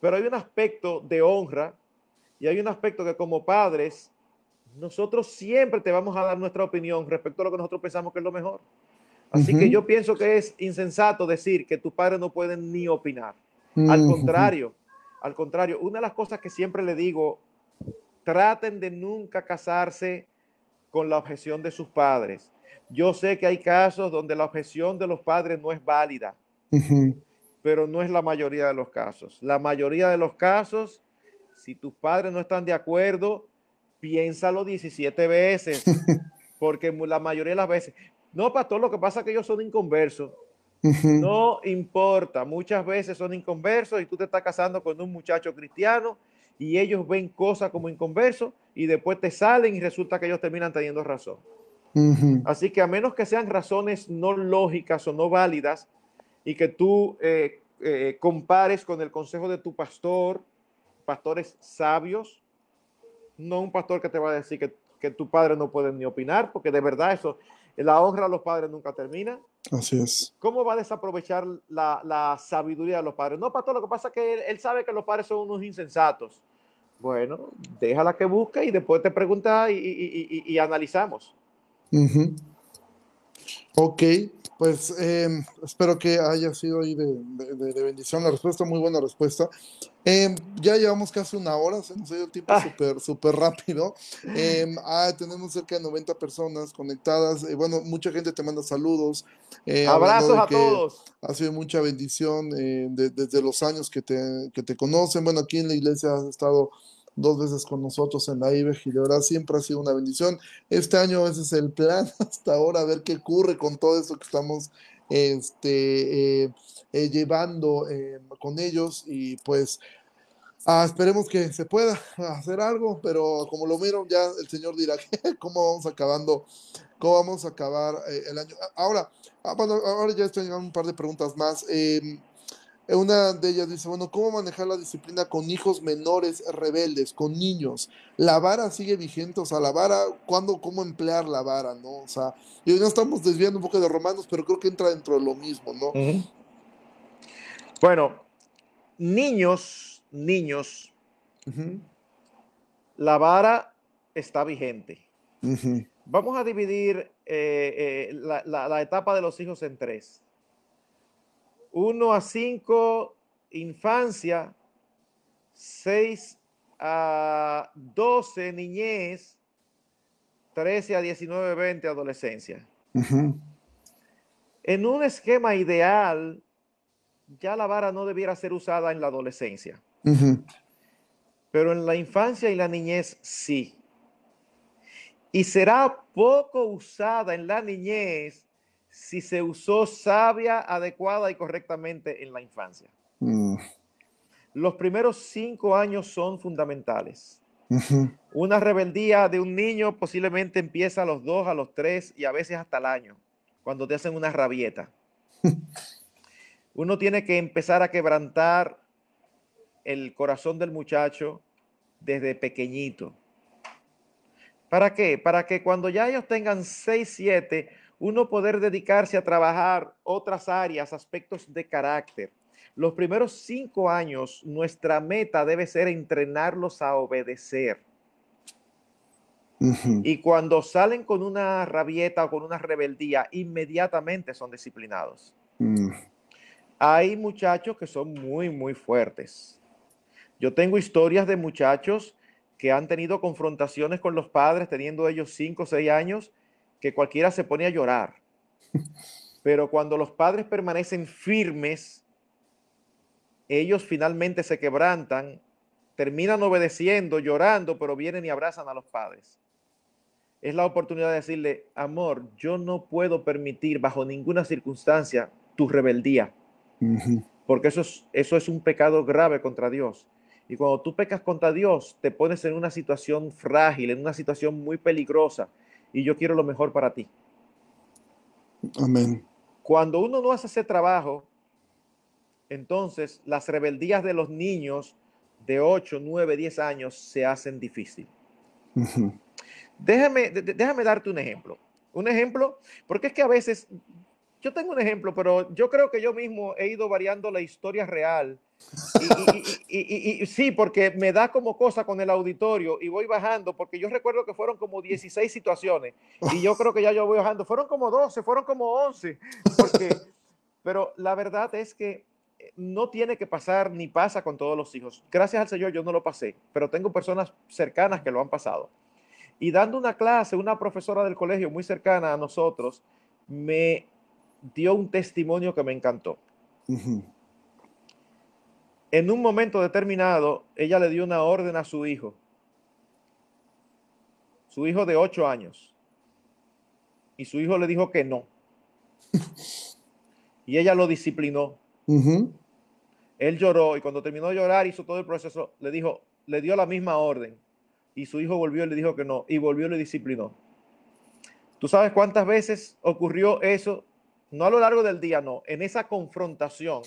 Pero hay un aspecto de honra y hay un aspecto que como padres, nosotros siempre te vamos a dar nuestra opinión respecto a lo que nosotros pensamos que es lo mejor. Así que yo pienso que es insensato decir que tus padres no pueden ni opinar. Al contrario, al contrario, una de las cosas que siempre le digo, traten de nunca casarse con la objeción de sus padres. Yo sé que hay casos donde la objeción de los padres no es válida, pero no es la mayoría de los casos. La mayoría de los casos si tus padres no están de acuerdo, piénsalo 17 veces, porque la mayoría de las veces, no, pastor, lo que pasa es que ellos son inconversos. No importa, muchas veces son inconversos y tú te estás casando con un muchacho cristiano y ellos ven cosas como inconversos y después te salen y resulta que ellos terminan teniendo razón. Así que a menos que sean razones no lógicas o no válidas y que tú eh, eh, compares con el consejo de tu pastor, pastores sabios, no un pastor que te va a decir que, que tu padre no puede ni opinar, porque de verdad eso, la honra a los padres nunca termina. Así es. ¿Cómo va a desaprovechar la, la sabiduría de los padres? No, pastor, lo que pasa es que él, sabe que los padres son unos insensatos. Bueno, déjala que busque y después te pregunta y, y, y, y analizamos. Ok, pues em, espero que haya sido ahí de, bendición la respuesta, muy buena respuesta. Em, ya llevamos casi una hora, se nos ha ido el tiempo ah. súper super rápido. Em, ah, tenemos cerca de 90 personas conectadas. Eh, bueno, mucha gente te manda saludos. Eh, Abrazos a todos. Ha sido mucha bendición eh, desde los años que te, que te conocen. Bueno, aquí en la iglesia has estado dos veces con nosotros en la IBEG y de verdad siempre ha sido una bendición. Este año ese es el plan hasta ahora, a ver qué ocurre con todo esto que estamos este, eh, eh, llevando eh, con ellos y pues ah, esperemos que se pueda hacer algo, pero como lo miro ya el Señor dirá cómo vamos acabando, cómo vamos a acabar el año. Ahora, ah, ahora ya estoy llegando un par de preguntas más. Una de ellas dice, bueno, ¿cómo manejar la disciplina con hijos menores rebeldes, con niños? La vara sigue vigente, o sea, la vara, ¿cuándo, cómo emplear la vara, no? O sea, y no estamos desviando un poco de romanos, pero creo que entra dentro de lo mismo, ¿no? Bueno, niños, niños, la vara está vigente. Vamos a dividir eh, eh, la, etapa de los hijos en tres. 1 a 5, infancia. 6 a 12, niñez. 13 a 19, 20, adolescencia. En un esquema ideal, ya la vara no debiera ser usada en la adolescencia. Pero en la infancia y la niñez sí. Y será poco usada en la niñez si se usó sabia, adecuada y correctamente en la infancia. Mm. Los primeros cinco años son fundamentales. Una rebeldía de un niño posiblemente empieza a los dos, a los tres y a veces hasta el año, cuando te hacen una rabieta. Uno tiene que empezar a quebrantar el corazón del muchacho desde pequeñito. ¿Para qué? Para que cuando ya ellos tengan seis, siete, uno poder dedicarse a trabajar otras áreas, aspectos de carácter. Los primeros cinco años, nuestra meta debe ser entrenarlos a obedecer. Y cuando salen con una rabieta o con una rebeldía, inmediatamente son disciplinados. Mm. Hay muchachos que son muy, muy fuertes. Yo tengo historias de muchachos que han tenido confrontaciones con los padres, teniendo ellos cinco o seis años, que cualquiera se pone a llorar. Pero cuando los padres permanecen firmes, ellos finalmente se quebrantan, terminan obedeciendo, llorando, pero vienen y abrazan a los padres. Es la oportunidad de decirle, amor, yo no puedo permitir bajo ninguna circunstancia tu rebeldía, porque eso es, eso es un pecado grave contra Dios. Y cuando tú pecas contra Dios, te pones en una situación frágil, en una situación muy peligrosa, y yo quiero lo mejor para ti. Amén. Cuando uno no hace ese trabajo, entonces las rebeldías de los niños de 8, 9, 10 años se hacen difícil. déjame, déjame darte un ejemplo. Un ejemplo, porque es que a veces, yo tengo un ejemplo, pero yo creo que yo mismo he ido variando la historia real y, sí, porque me da como cosa con el auditorio y voy bajando, porque yo recuerdo que fueron como 16 situaciones y yo creo que ya yo voy bajando. Fueron como 12, fueron como 11. Porque, pero la verdad es que eh, no tiene que pasar ni pasa con todos los hijos. Gracias al Señor yo no lo pasé, pero tengo personas cercanas que lo han pasado. Y dando una clase, una profesora del colegio muy cercana a nosotros me dio un testimonio que me encantó en un momento determinado, ella le dio una orden a su hijo, su hijo de ocho años, y su hijo le dijo que no. Y ella lo disciplinó. Él lloró y cuando terminó de llorar, hizo todo el proceso, le dijo, le dio la misma orden. Y su hijo volvió y le dijo que no, y volvió y le disciplinó. ¿Tú sabes cuántas veces ocurrió eso? No a lo largo del día, no, en esa confrontación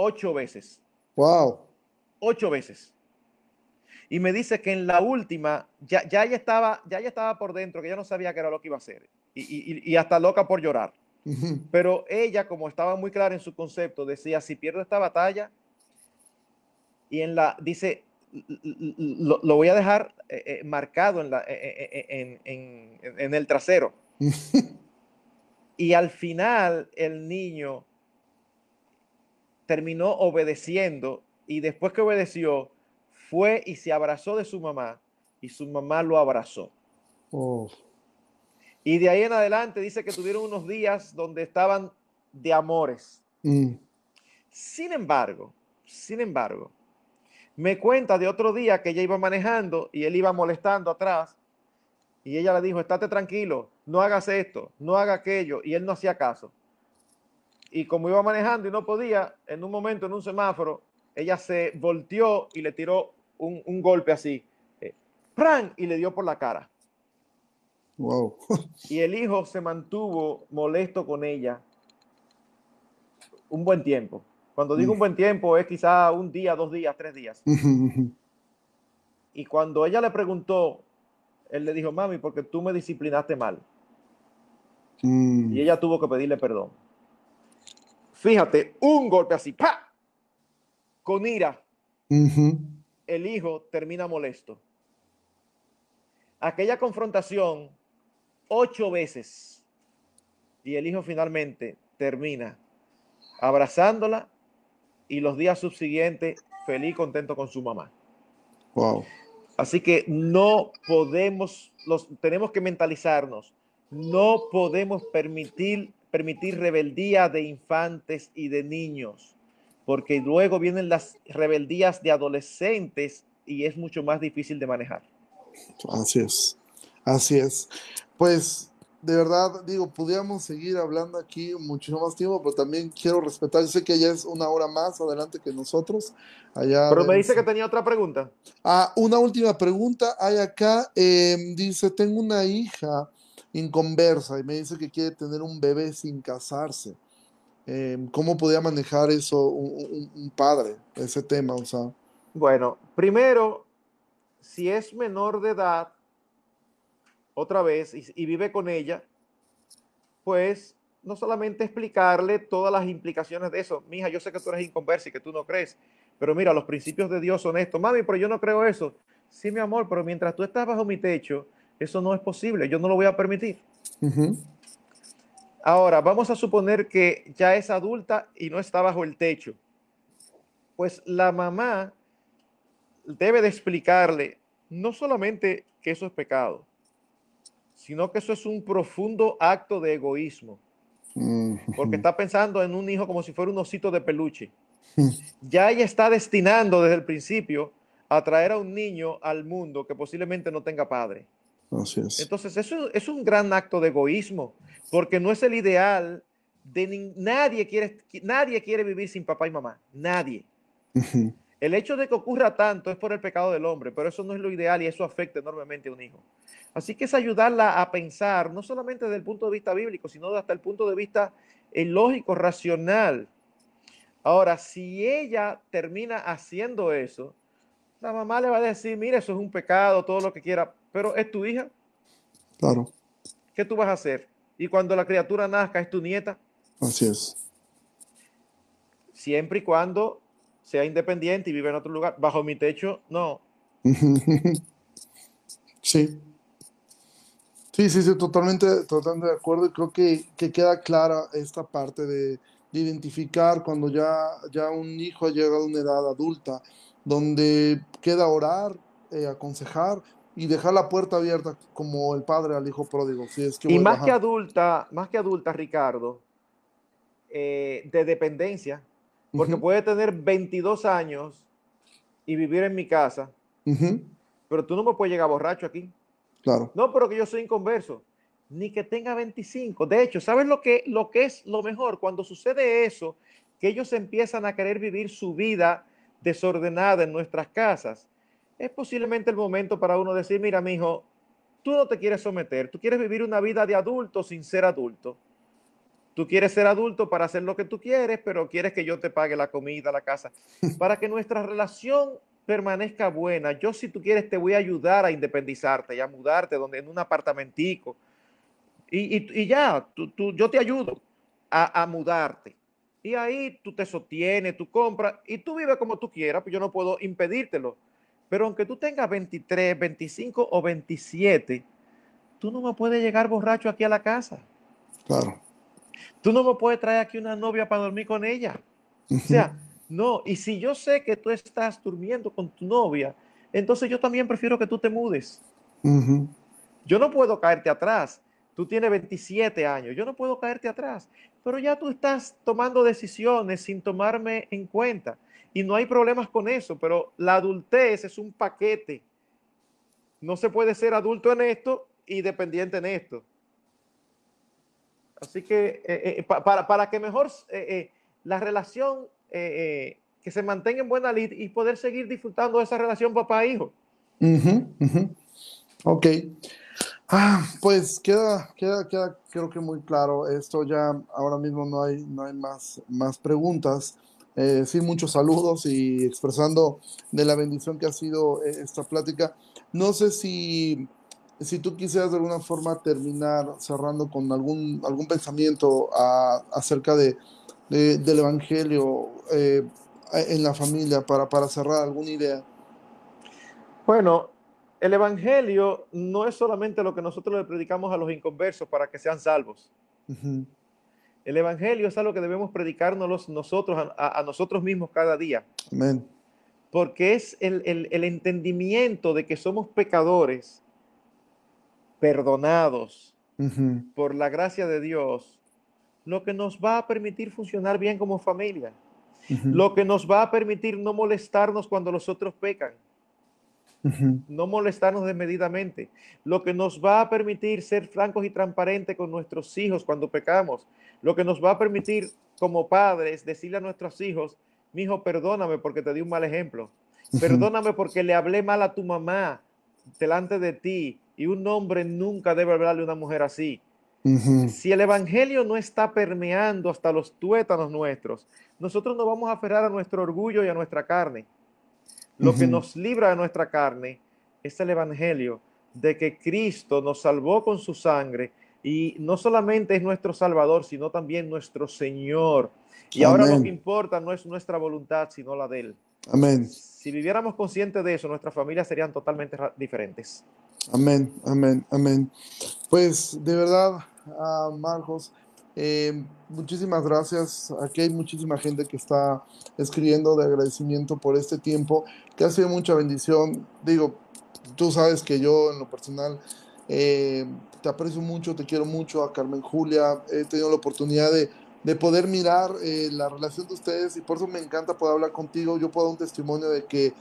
ocho veces. Wow. Ocho veces. Y me dice que en la última ya, ya, ya, estaba, ya, ya estaba por dentro, que ya no sabía qué era lo que iba a hacer. Y, hasta loca por llorar. Pero ella, como estaba muy clara en su concepto, decía, si pierdo esta batalla, y en la, dice, lo, voy a dejar eh, eh, marcado en, la, eh, en el trasero. y al final el niño terminó obedeciendo y después que obedeció, fue y se abrazó de su mamá y su mamá lo abrazó. Y de ahí en adelante dice que tuvieron unos días donde estaban de amores. Mm. Sin embargo, sin embargo, me cuenta de otro día que ella iba manejando y él iba molestando atrás y ella le dijo, estate tranquilo, no hagas esto, no haga aquello, y él no hacía caso y como iba manejando y no podía, en un momento en un semáforo, ella se volteó y le tiró un, golpe así, eh, y le dio por la cara. Wow. y el hijo se mantuvo molesto con ella un buen tiempo. Cuando digo un buen tiempo es quizá un día, dos días, tres días. y cuando ella le preguntó, él le dijo, mami, porque tú me disciplinaste mal. Mm. Y ella tuvo que pedirle perdón. Fíjate, un golpe así, ¡pa! Con ira. El hijo termina molesto. Aquella confrontación ocho veces. Y el hijo finalmente termina abrazándola y los días subsiguientes feliz, contento con su mamá. Wow. Así que no podemos, los, tenemos que mentalizarnos, no podemos permitir, permitir rebeldía de infantes y de niños, porque luego vienen las rebeldías de adolescentes y es mucho más difícil de manejar. Así es, así es. Pues de verdad, digo, podríamos seguir hablando aquí mucho más tiempo, pero también quiero respetar, yo sé que ella es una hora más adelante que nosotros. Allá pero me dice que tenía otra pregunta. Ah, una última pregunta hay acá. Em, dice, tengo una hija inconversa y me dice que quiere tener un bebé sin casarse. Em, ¿Cómo podría manejar eso un, padre, ese tema? O sea. Bueno, primero, si es menor de edad, otra vez y, vive con ella, pues no solamente explicarle todas las implicaciones de eso. Mija, yo sé que tú eres inconversa y que tú no crees, pero mira, los principios de Dios son estos. Mami, pero yo no creo eso. Sí, mi amor, pero mientras tú estás bajo mi techo, eso no es posible. Yo no lo voy a permitir. Ahora, vamos a suponer que ya es adulta y no está bajo el techo. Pues la mamá debe de explicarle no solamente que eso es pecado, sino que eso es un profundo acto de egoísmo. Porque está pensando en un hijo como si fuera un osito de peluche. Ya ella está destinando desde el principio a traer a un niño al mundo que posiblemente no tenga padre. Entonces, eso es un gran acto de egoísmo, porque no es el ideal de nadie quiere nadie quiere vivir sin papá y mamá, nadie. El hecho de que ocurra tanto es por el pecado del hombre, pero eso no es lo ideal y eso afecta enormemente a un hijo. Así que es ayudarla a pensar, no solamente desde el punto de vista bíblico, sino hasta el punto de vista eh, lógico, racional. Ahora, si ella termina haciendo eso, la mamá le va a decir, mire, eso es un pecado, todo lo que quiera, pero es tu hija. Claro. ¿Qué tú vas a hacer? Y cuando la criatura nazca, es tu nieta. Así es. Siempre y cuando sea independiente y vive en otro lugar. Bajo mi techo, no. sí. Sí, sí, sí, totalmente, totalmente de acuerdo. Y creo que, que queda clara esta parte de, de, identificar cuando ya, ya un hijo ha llegado a una edad adulta, donde queda orar, eh, aconsejar y dejar la puerta abierta como el padre al hijo pródigo. Si es que y más que adulta, más que adulta, Ricardo, eh, de dependencia, porque puede tener 22 años y vivir en mi casa, pero tú no me puedes llegar borracho aquí. Claro. No, pero que yo soy inconverso. Ni que tenga 25. De hecho, ¿sabes lo que, lo que es lo mejor? Cuando sucede eso, que ellos empiezan a querer vivir su vida desordenada en nuestras casas, es posiblemente el momento para uno decir, mira, mi hijo, tú no te quieres someter, tú quieres vivir una vida de adulto sin ser adulto. Tú quieres ser adulto para hacer lo que tú quieres, pero quieres que yo te pague la comida, la casa. Para que nuestra relación permanezca buena, yo si tú quieres te voy a ayudar a independizarte y a mudarte donde, en un apartamentico. Y, y, ya, tú, yo te ayudo a, a, mudarte. Y ahí tú te sostienes, tú compras y tú vives como tú quieras, pues yo no puedo impedírtelo. Pero aunque tú tengas 23, 25 o 27, tú no me puedes llegar borracho aquí a la casa. Claro. Tú no me puedes traer aquí una novia para dormir con ella. O sea, no. Y si yo sé que tú estás durmiendo con tu novia, entonces yo también prefiero que tú te mudes. Yo no puedo caerte atrás. Tú tienes 27 años. Yo no puedo caerte atrás. Pero ya tú estás tomando decisiones sin tomarme en cuenta. Y no hay problemas con eso. Pero la adultez es un paquete. No se puede ser adulto en esto y dependiente en esto. Así que eh, eh, para, para, que mejor eh, la relación, que se mantenga en buena lid y poder seguir disfrutando de esa relación papá-hijo. Ok. Ah, pues queda, queda, queda, creo que muy claro esto. Ya ahora mismo no hay, no hay más, más preguntas. Eh, sí, muchos saludos y expresando de la bendición que ha sido eh, esta plática. No sé si, si tú quisieras de alguna forma terminar cerrando con algún, algún pensamiento acerca de, del Evangelio eh, en la familia para, para cerrar alguna idea. Bueno, el Evangelio no es solamente lo que nosotros le predicamos a los inconversos para que sean salvos. El Evangelio es algo que debemos predicarnos nosotros a, nosotros mismos cada día. Amén. Porque es el, entendimiento de que somos pecadores, perdonados por la gracia de Dios, lo que nos va a permitir funcionar bien como familia, lo que nos va a permitir no molestarnos cuando los otros pecan no molestarnos desmedidamente, lo que nos va a permitir ser francos y transparentes con nuestros hijos cuando pecamos, lo que nos va a permitir como padres decirle a nuestros hijos, mi hijo, perdóname porque te di un mal ejemplo, perdóname porque le hablé mal a tu mamá delante de ti y un hombre nunca debe hablarle a una mujer así. Si el evangelio no está permeando hasta los tuétanos nuestros, nosotros nos vamos a aferrar a nuestro orgullo y a nuestra carne. Lo que nos libra de nuestra carne es el Evangelio de que Cristo nos salvó con su sangre y no solamente es nuestro Salvador, sino también nuestro Señor. Y ahora lo que importa no es nuestra voluntad, sino la de Él. Amén. Si viviéramos conscientes de eso, nuestras familias serían totalmente diferentes. Amén, amén, amén. Pues de verdad, uh, Marcos, eh, muchísimas gracias. Aquí hay muchísima gente que está escribiendo de agradecimiento por este tiempo, que ha sido mucha bendición. Digo, tú sabes que yo en lo personal eh, te aprecio mucho, te quiero mucho, a Carmen Julia, he tenido la oportunidad de, de poder mirar eh, la relación de ustedes y por eso me encanta poder hablar contigo. Yo puedo dar un testimonio de que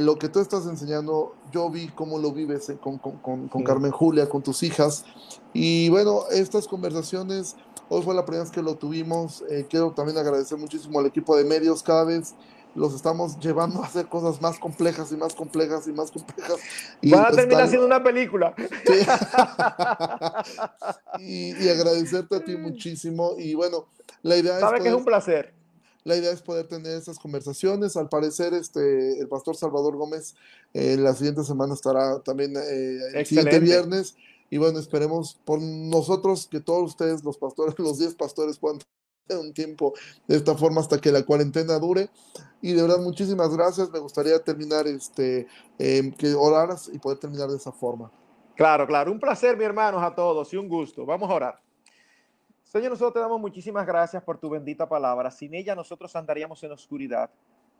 lo que tú estás enseñando, yo vi cómo lo vives con, con, con, con Carmen Julia, con tus hijas. Y bueno, estas conversaciones Hoy fue la primera vez que lo tuvimos. Eh, quiero también agradecer muchísimo al equipo de medios. Cada vez los estamos llevando a hacer cosas más complejas y más complejas y más complejas. Y Van a terminar haciendo una película. y, agradecerte a ti muchísimo. Y bueno, la idea Sabe que es un placer. La idea es poder tener esas conversaciones. Al parecer, este, el pastor Salvador Gómez eh, la siguiente semana estará también eh, el siguiente viernes. Y bueno, esperemos por nosotros que todos ustedes, los pastores, los 10 pastores, puedan tener un tiempo de esta forma hasta que la cuarentena dure. Y de verdad, muchísimas gracias. Me gustaría terminar, este, em, que oraras y poder terminar de esa forma. Claro, claro. Un placer, mi hermanos, a todos y un gusto. Vamos a orar. Señor, nosotros te damos muchísimas gracias por tu bendita palabra. Sin ella nosotros andaríamos en oscuridad.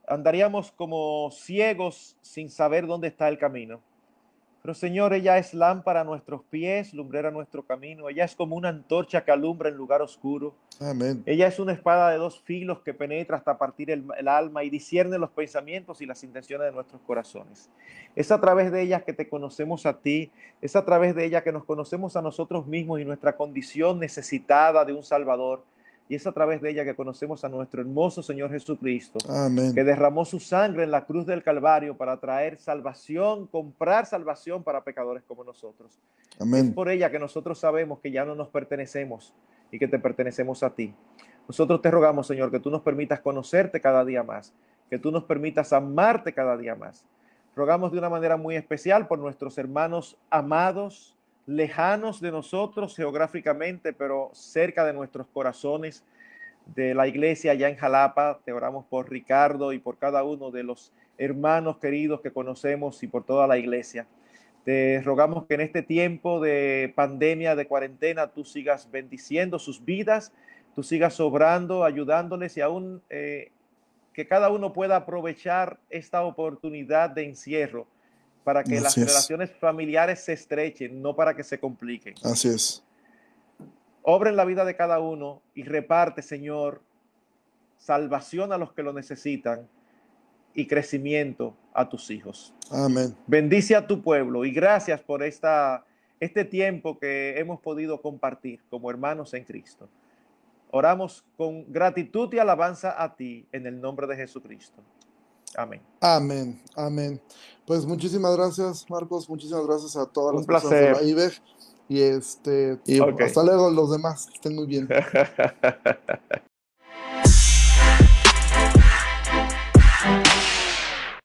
Andaríamos como ciegos sin saber dónde está el camino. Pero Señor, ella es lámpara a nuestros pies, lumbrera a nuestro camino. Ella es como una antorcha que alumbra en lugar oscuro. Amén. Ella es una espada de dos filos que penetra hasta partir el, alma y discierne los pensamientos y las intenciones de nuestros corazones. Es a través de ella que te conocemos a ti. Es a través de ella que nos conocemos a nosotros mismos y nuestra condición necesitada de un Salvador y es a través de ella que conocemos a nuestro hermoso Señor Jesucristo, que derramó su sangre en la cruz del Calvario para traer salvación, comprar salvación para pecadores como nosotros. Amén. Es por ella que nosotros sabemos que ya no nos pertenecemos y que te pertenecemos a ti. Nosotros te rogamos, Señor, que tú nos permitas conocerte cada día más, que tú nos permitas amarte cada día más. Rogamos de una manera muy especial por nuestros hermanos amados, lejanos de nosotros geográficamente, pero cerca de nuestros corazones, de la iglesia allá en Jalapa. Te oramos por Ricardo y por cada uno de los hermanos queridos que conocemos y por toda la iglesia. Te rogamos que en este tiempo de pandemia, de cuarentena, tú sigas bendiciendo sus vidas, tú sigas sobrando, ayudándoles y aún eh, que cada uno pueda aprovechar esta oportunidad de encierro para que las relaciones familiares se estrechen, no para que se compliquen. Así es. Obra en la vida de cada uno y reparte, Señor, salvación a los que lo necesitan y crecimiento a tus hijos. Amén. Bendice a tu pueblo y gracias por esta, este tiempo que hemos podido compartir como hermanos en Cristo. Oramos con gratitud y alabanza a ti en el nombre de Jesucristo. Amén. Amén, amén. Pues muchísimas gracias, Marcos. Muchísimas gracias a todas las personas de la Y este, y hasta luego los demás. estén muy bien.